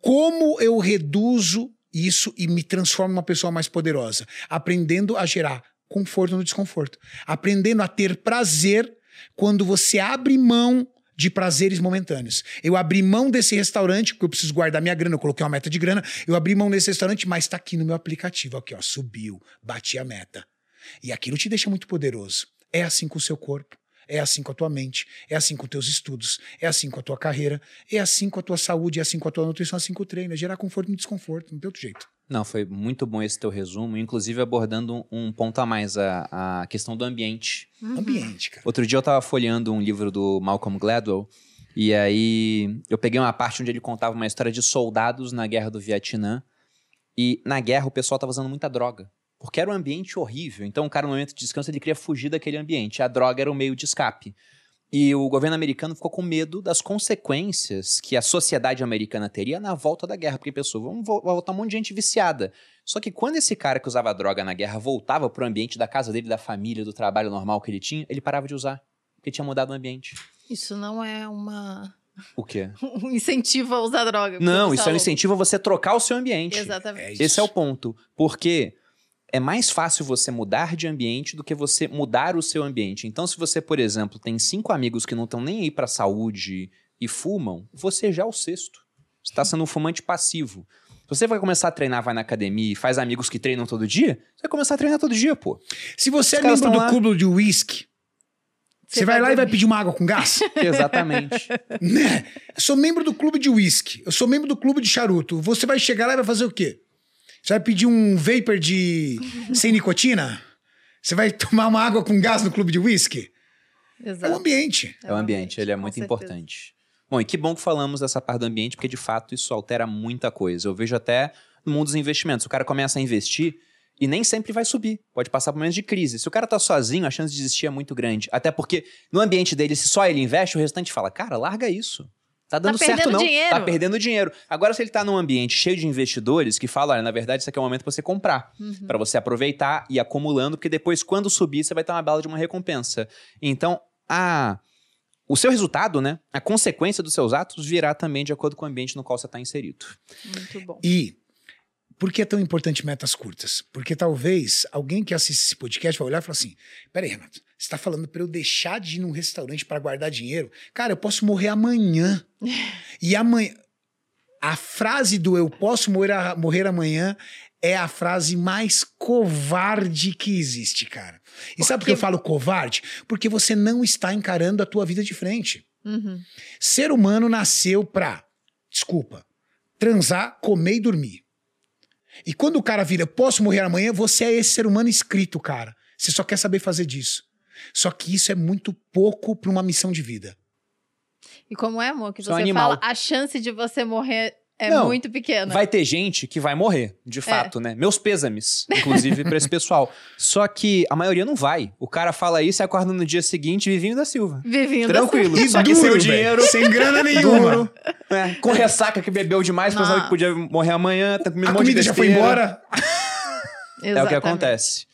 Como eu reduzo isso e me transformo em uma pessoa mais poderosa? Aprendendo a gerar conforto no desconforto. Aprendendo a ter prazer quando você abre mão de prazeres momentâneos. Eu abri mão desse restaurante, porque eu preciso guardar minha grana, eu coloquei uma meta de grana, eu abri mão desse restaurante, mas tá aqui no meu aplicativo, aqui ó, subiu, bati a meta. E aquilo te deixa muito poderoso. É assim com o seu corpo. É assim com a tua mente, é assim com os teus estudos, é assim com a tua carreira, é assim com a tua saúde, é assim com a tua nutrição, é assim com o treino, é gerar conforto e desconforto, não tem outro jeito. Não, foi muito bom esse teu resumo, inclusive abordando um ponto a mais, a, a questão do ambiente. Uhum. Ambiente, cara. Outro dia eu tava folheando um livro do Malcolm Gladwell, e aí eu peguei uma parte onde ele contava uma história de soldados na guerra do Vietnã, e na guerra o pessoal tava usando muita droga. Porque era um ambiente horrível. Então, o cara, no momento de descanso, ele queria fugir daquele ambiente. A droga era o meio de escape. E o governo americano ficou com medo das consequências que a sociedade americana teria na volta da guerra, porque pensou, vamos voltar um monte de gente viciada. Só que quando esse cara que usava droga na guerra voltava para o ambiente da casa dele, da família, do trabalho normal que ele tinha, ele parava de usar, porque tinha mudado o ambiente. Isso não é uma o quê? um incentivo a usar droga. Não, isso é um incentivo a você trocar o seu ambiente. Exatamente. É Esse é o ponto. Porque é mais fácil você mudar de ambiente do que você mudar o seu ambiente. Então, se você, por exemplo, tem cinco amigos que não estão nem aí para saúde e fumam, você já é o sexto. Você está sendo um fumante passivo. Se você vai começar a treinar, vai na academia e faz amigos que treinam todo dia, você vai começar a treinar todo dia, pô. Se você Os é membro do lá... clube de whisky, você, você vai, vai lá e vai pedir uma água com gás? Exatamente. né? Eu sou membro do clube de whisky. Eu sou membro do clube de charuto. Você vai chegar lá e vai fazer o quê? Você vai pedir um vapor de sem nicotina? Você vai tomar uma água com gás no clube de whisky? Exato. É o ambiente. É o ambiente, ele é muito importante. Bom, e que bom que falamos dessa parte do ambiente, porque de fato isso altera muita coisa. Eu vejo até no mundo dos investimentos. O cara começa a investir e nem sempre vai subir. Pode passar por momentos de crise. Se o cara tá sozinho, a chance de desistir é muito grande. Até porque no ambiente dele, se só ele investe, o restante fala: cara, larga isso. Tá dando tá certo, não. Dinheiro. Tá perdendo dinheiro. Agora, se ele tá num ambiente cheio de investidores que falam, olha, na verdade, isso aqui é o momento pra você comprar. Uhum. para você aproveitar e ir acumulando, porque depois, quando subir, você vai ter uma bela de uma recompensa. Então, a. O seu resultado, né? A consequência dos seus atos virá também de acordo com o ambiente no qual você está inserido. Muito bom. E por que é tão importante metas curtas? Porque talvez alguém que assiste esse podcast vai olhar e falar assim: peraí, Renato, você está falando para eu deixar de ir num restaurante para guardar dinheiro? Cara, eu posso morrer amanhã. e amanhã. A frase do eu posso morrer, morrer amanhã é a frase mais covarde que existe, cara. E sabe por que eu falo covarde? Porque você não está encarando a tua vida de frente. Uhum. Ser humano nasceu pra, desculpa, transar, comer e dormir. E quando o cara vira, posso morrer amanhã, você é esse ser humano inscrito, cara. Você só quer saber fazer disso. Só que isso é muito pouco para uma missão de vida. E como é, amor, que Sou você animal. fala, a chance de você morrer é Não, muito pequena. Vai ter gente que vai morrer, de é. fato, é. né? Meus pêsames, inclusive, para esse pessoal. Só que a maioria não vai. O cara fala isso e acorda no dia seguinte, Vivinho da Silva. Vivinho Tranquilo. da Silva. Só que duro, sem o dinheiro. Sem grana nenhuma. Duro, é, com ressaca que bebeu demais, ah. pensava que podia morrer amanhã, tá comendo um monte de já foi embora. é o que acontece.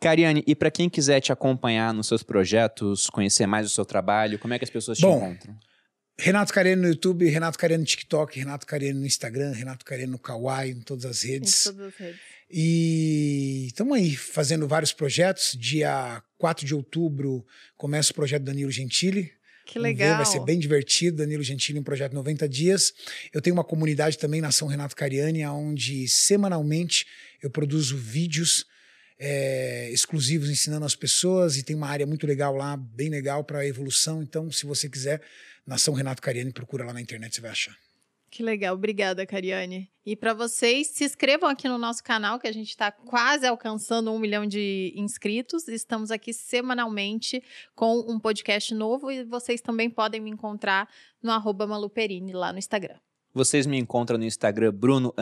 Cariane, e para quem quiser te acompanhar nos seus projetos, conhecer mais o seu trabalho, como é que as pessoas te Bom, encontram? Renato Careno no YouTube, Renato Careno no TikTok, Renato Careno no Instagram, Renato Careno no Kawaii, em todas as redes. Em todas as redes. E estamos aí fazendo vários projetos. Dia 4 de outubro começa o projeto Danilo Gentili. Que legal. vai ser bem divertido. Danilo Gentili, um projeto 90 dias. Eu tenho uma comunidade também, Nação Renato Cariani, onde semanalmente eu produzo vídeos é, exclusivos ensinando as pessoas e tem uma área muito legal lá, bem legal para evolução. Então, se você quiser Nação Renato Cariani, procura lá na internet, você vai achar. Que legal, obrigada, Cariane. E para vocês, se inscrevam aqui no nosso canal, que a gente está quase alcançando um milhão de inscritos. Estamos aqui semanalmente com um podcast novo e vocês também podem me encontrar no arroba Maluperini lá no Instagram. Vocês me encontram no Instagram Bruno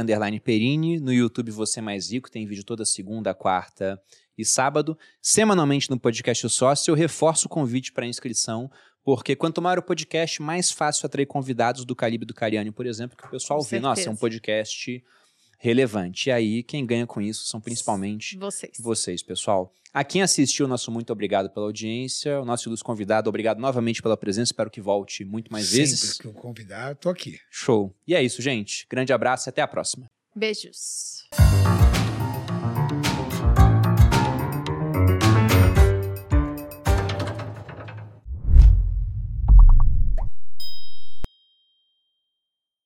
Perini, no YouTube Você Mais Rico, tem vídeo toda segunda, quarta e sábado. Semanalmente no podcast Sócio, eu reforço o convite para inscrição porque quanto maior o podcast, mais fácil atrair convidados do calibre do Cariani, por exemplo, que o pessoal vê, nossa, é um podcast relevante. E aí, quem ganha com isso são principalmente vocês. Vocês, pessoal. A quem assistiu, nosso muito obrigado pela audiência. O nosso ilustre convidado, obrigado novamente pela presença. Espero que volte muito mais Sempre vezes. Sempre que eu convidar, tô aqui. Show. E é isso, gente. Grande abraço e até a próxima. Beijos.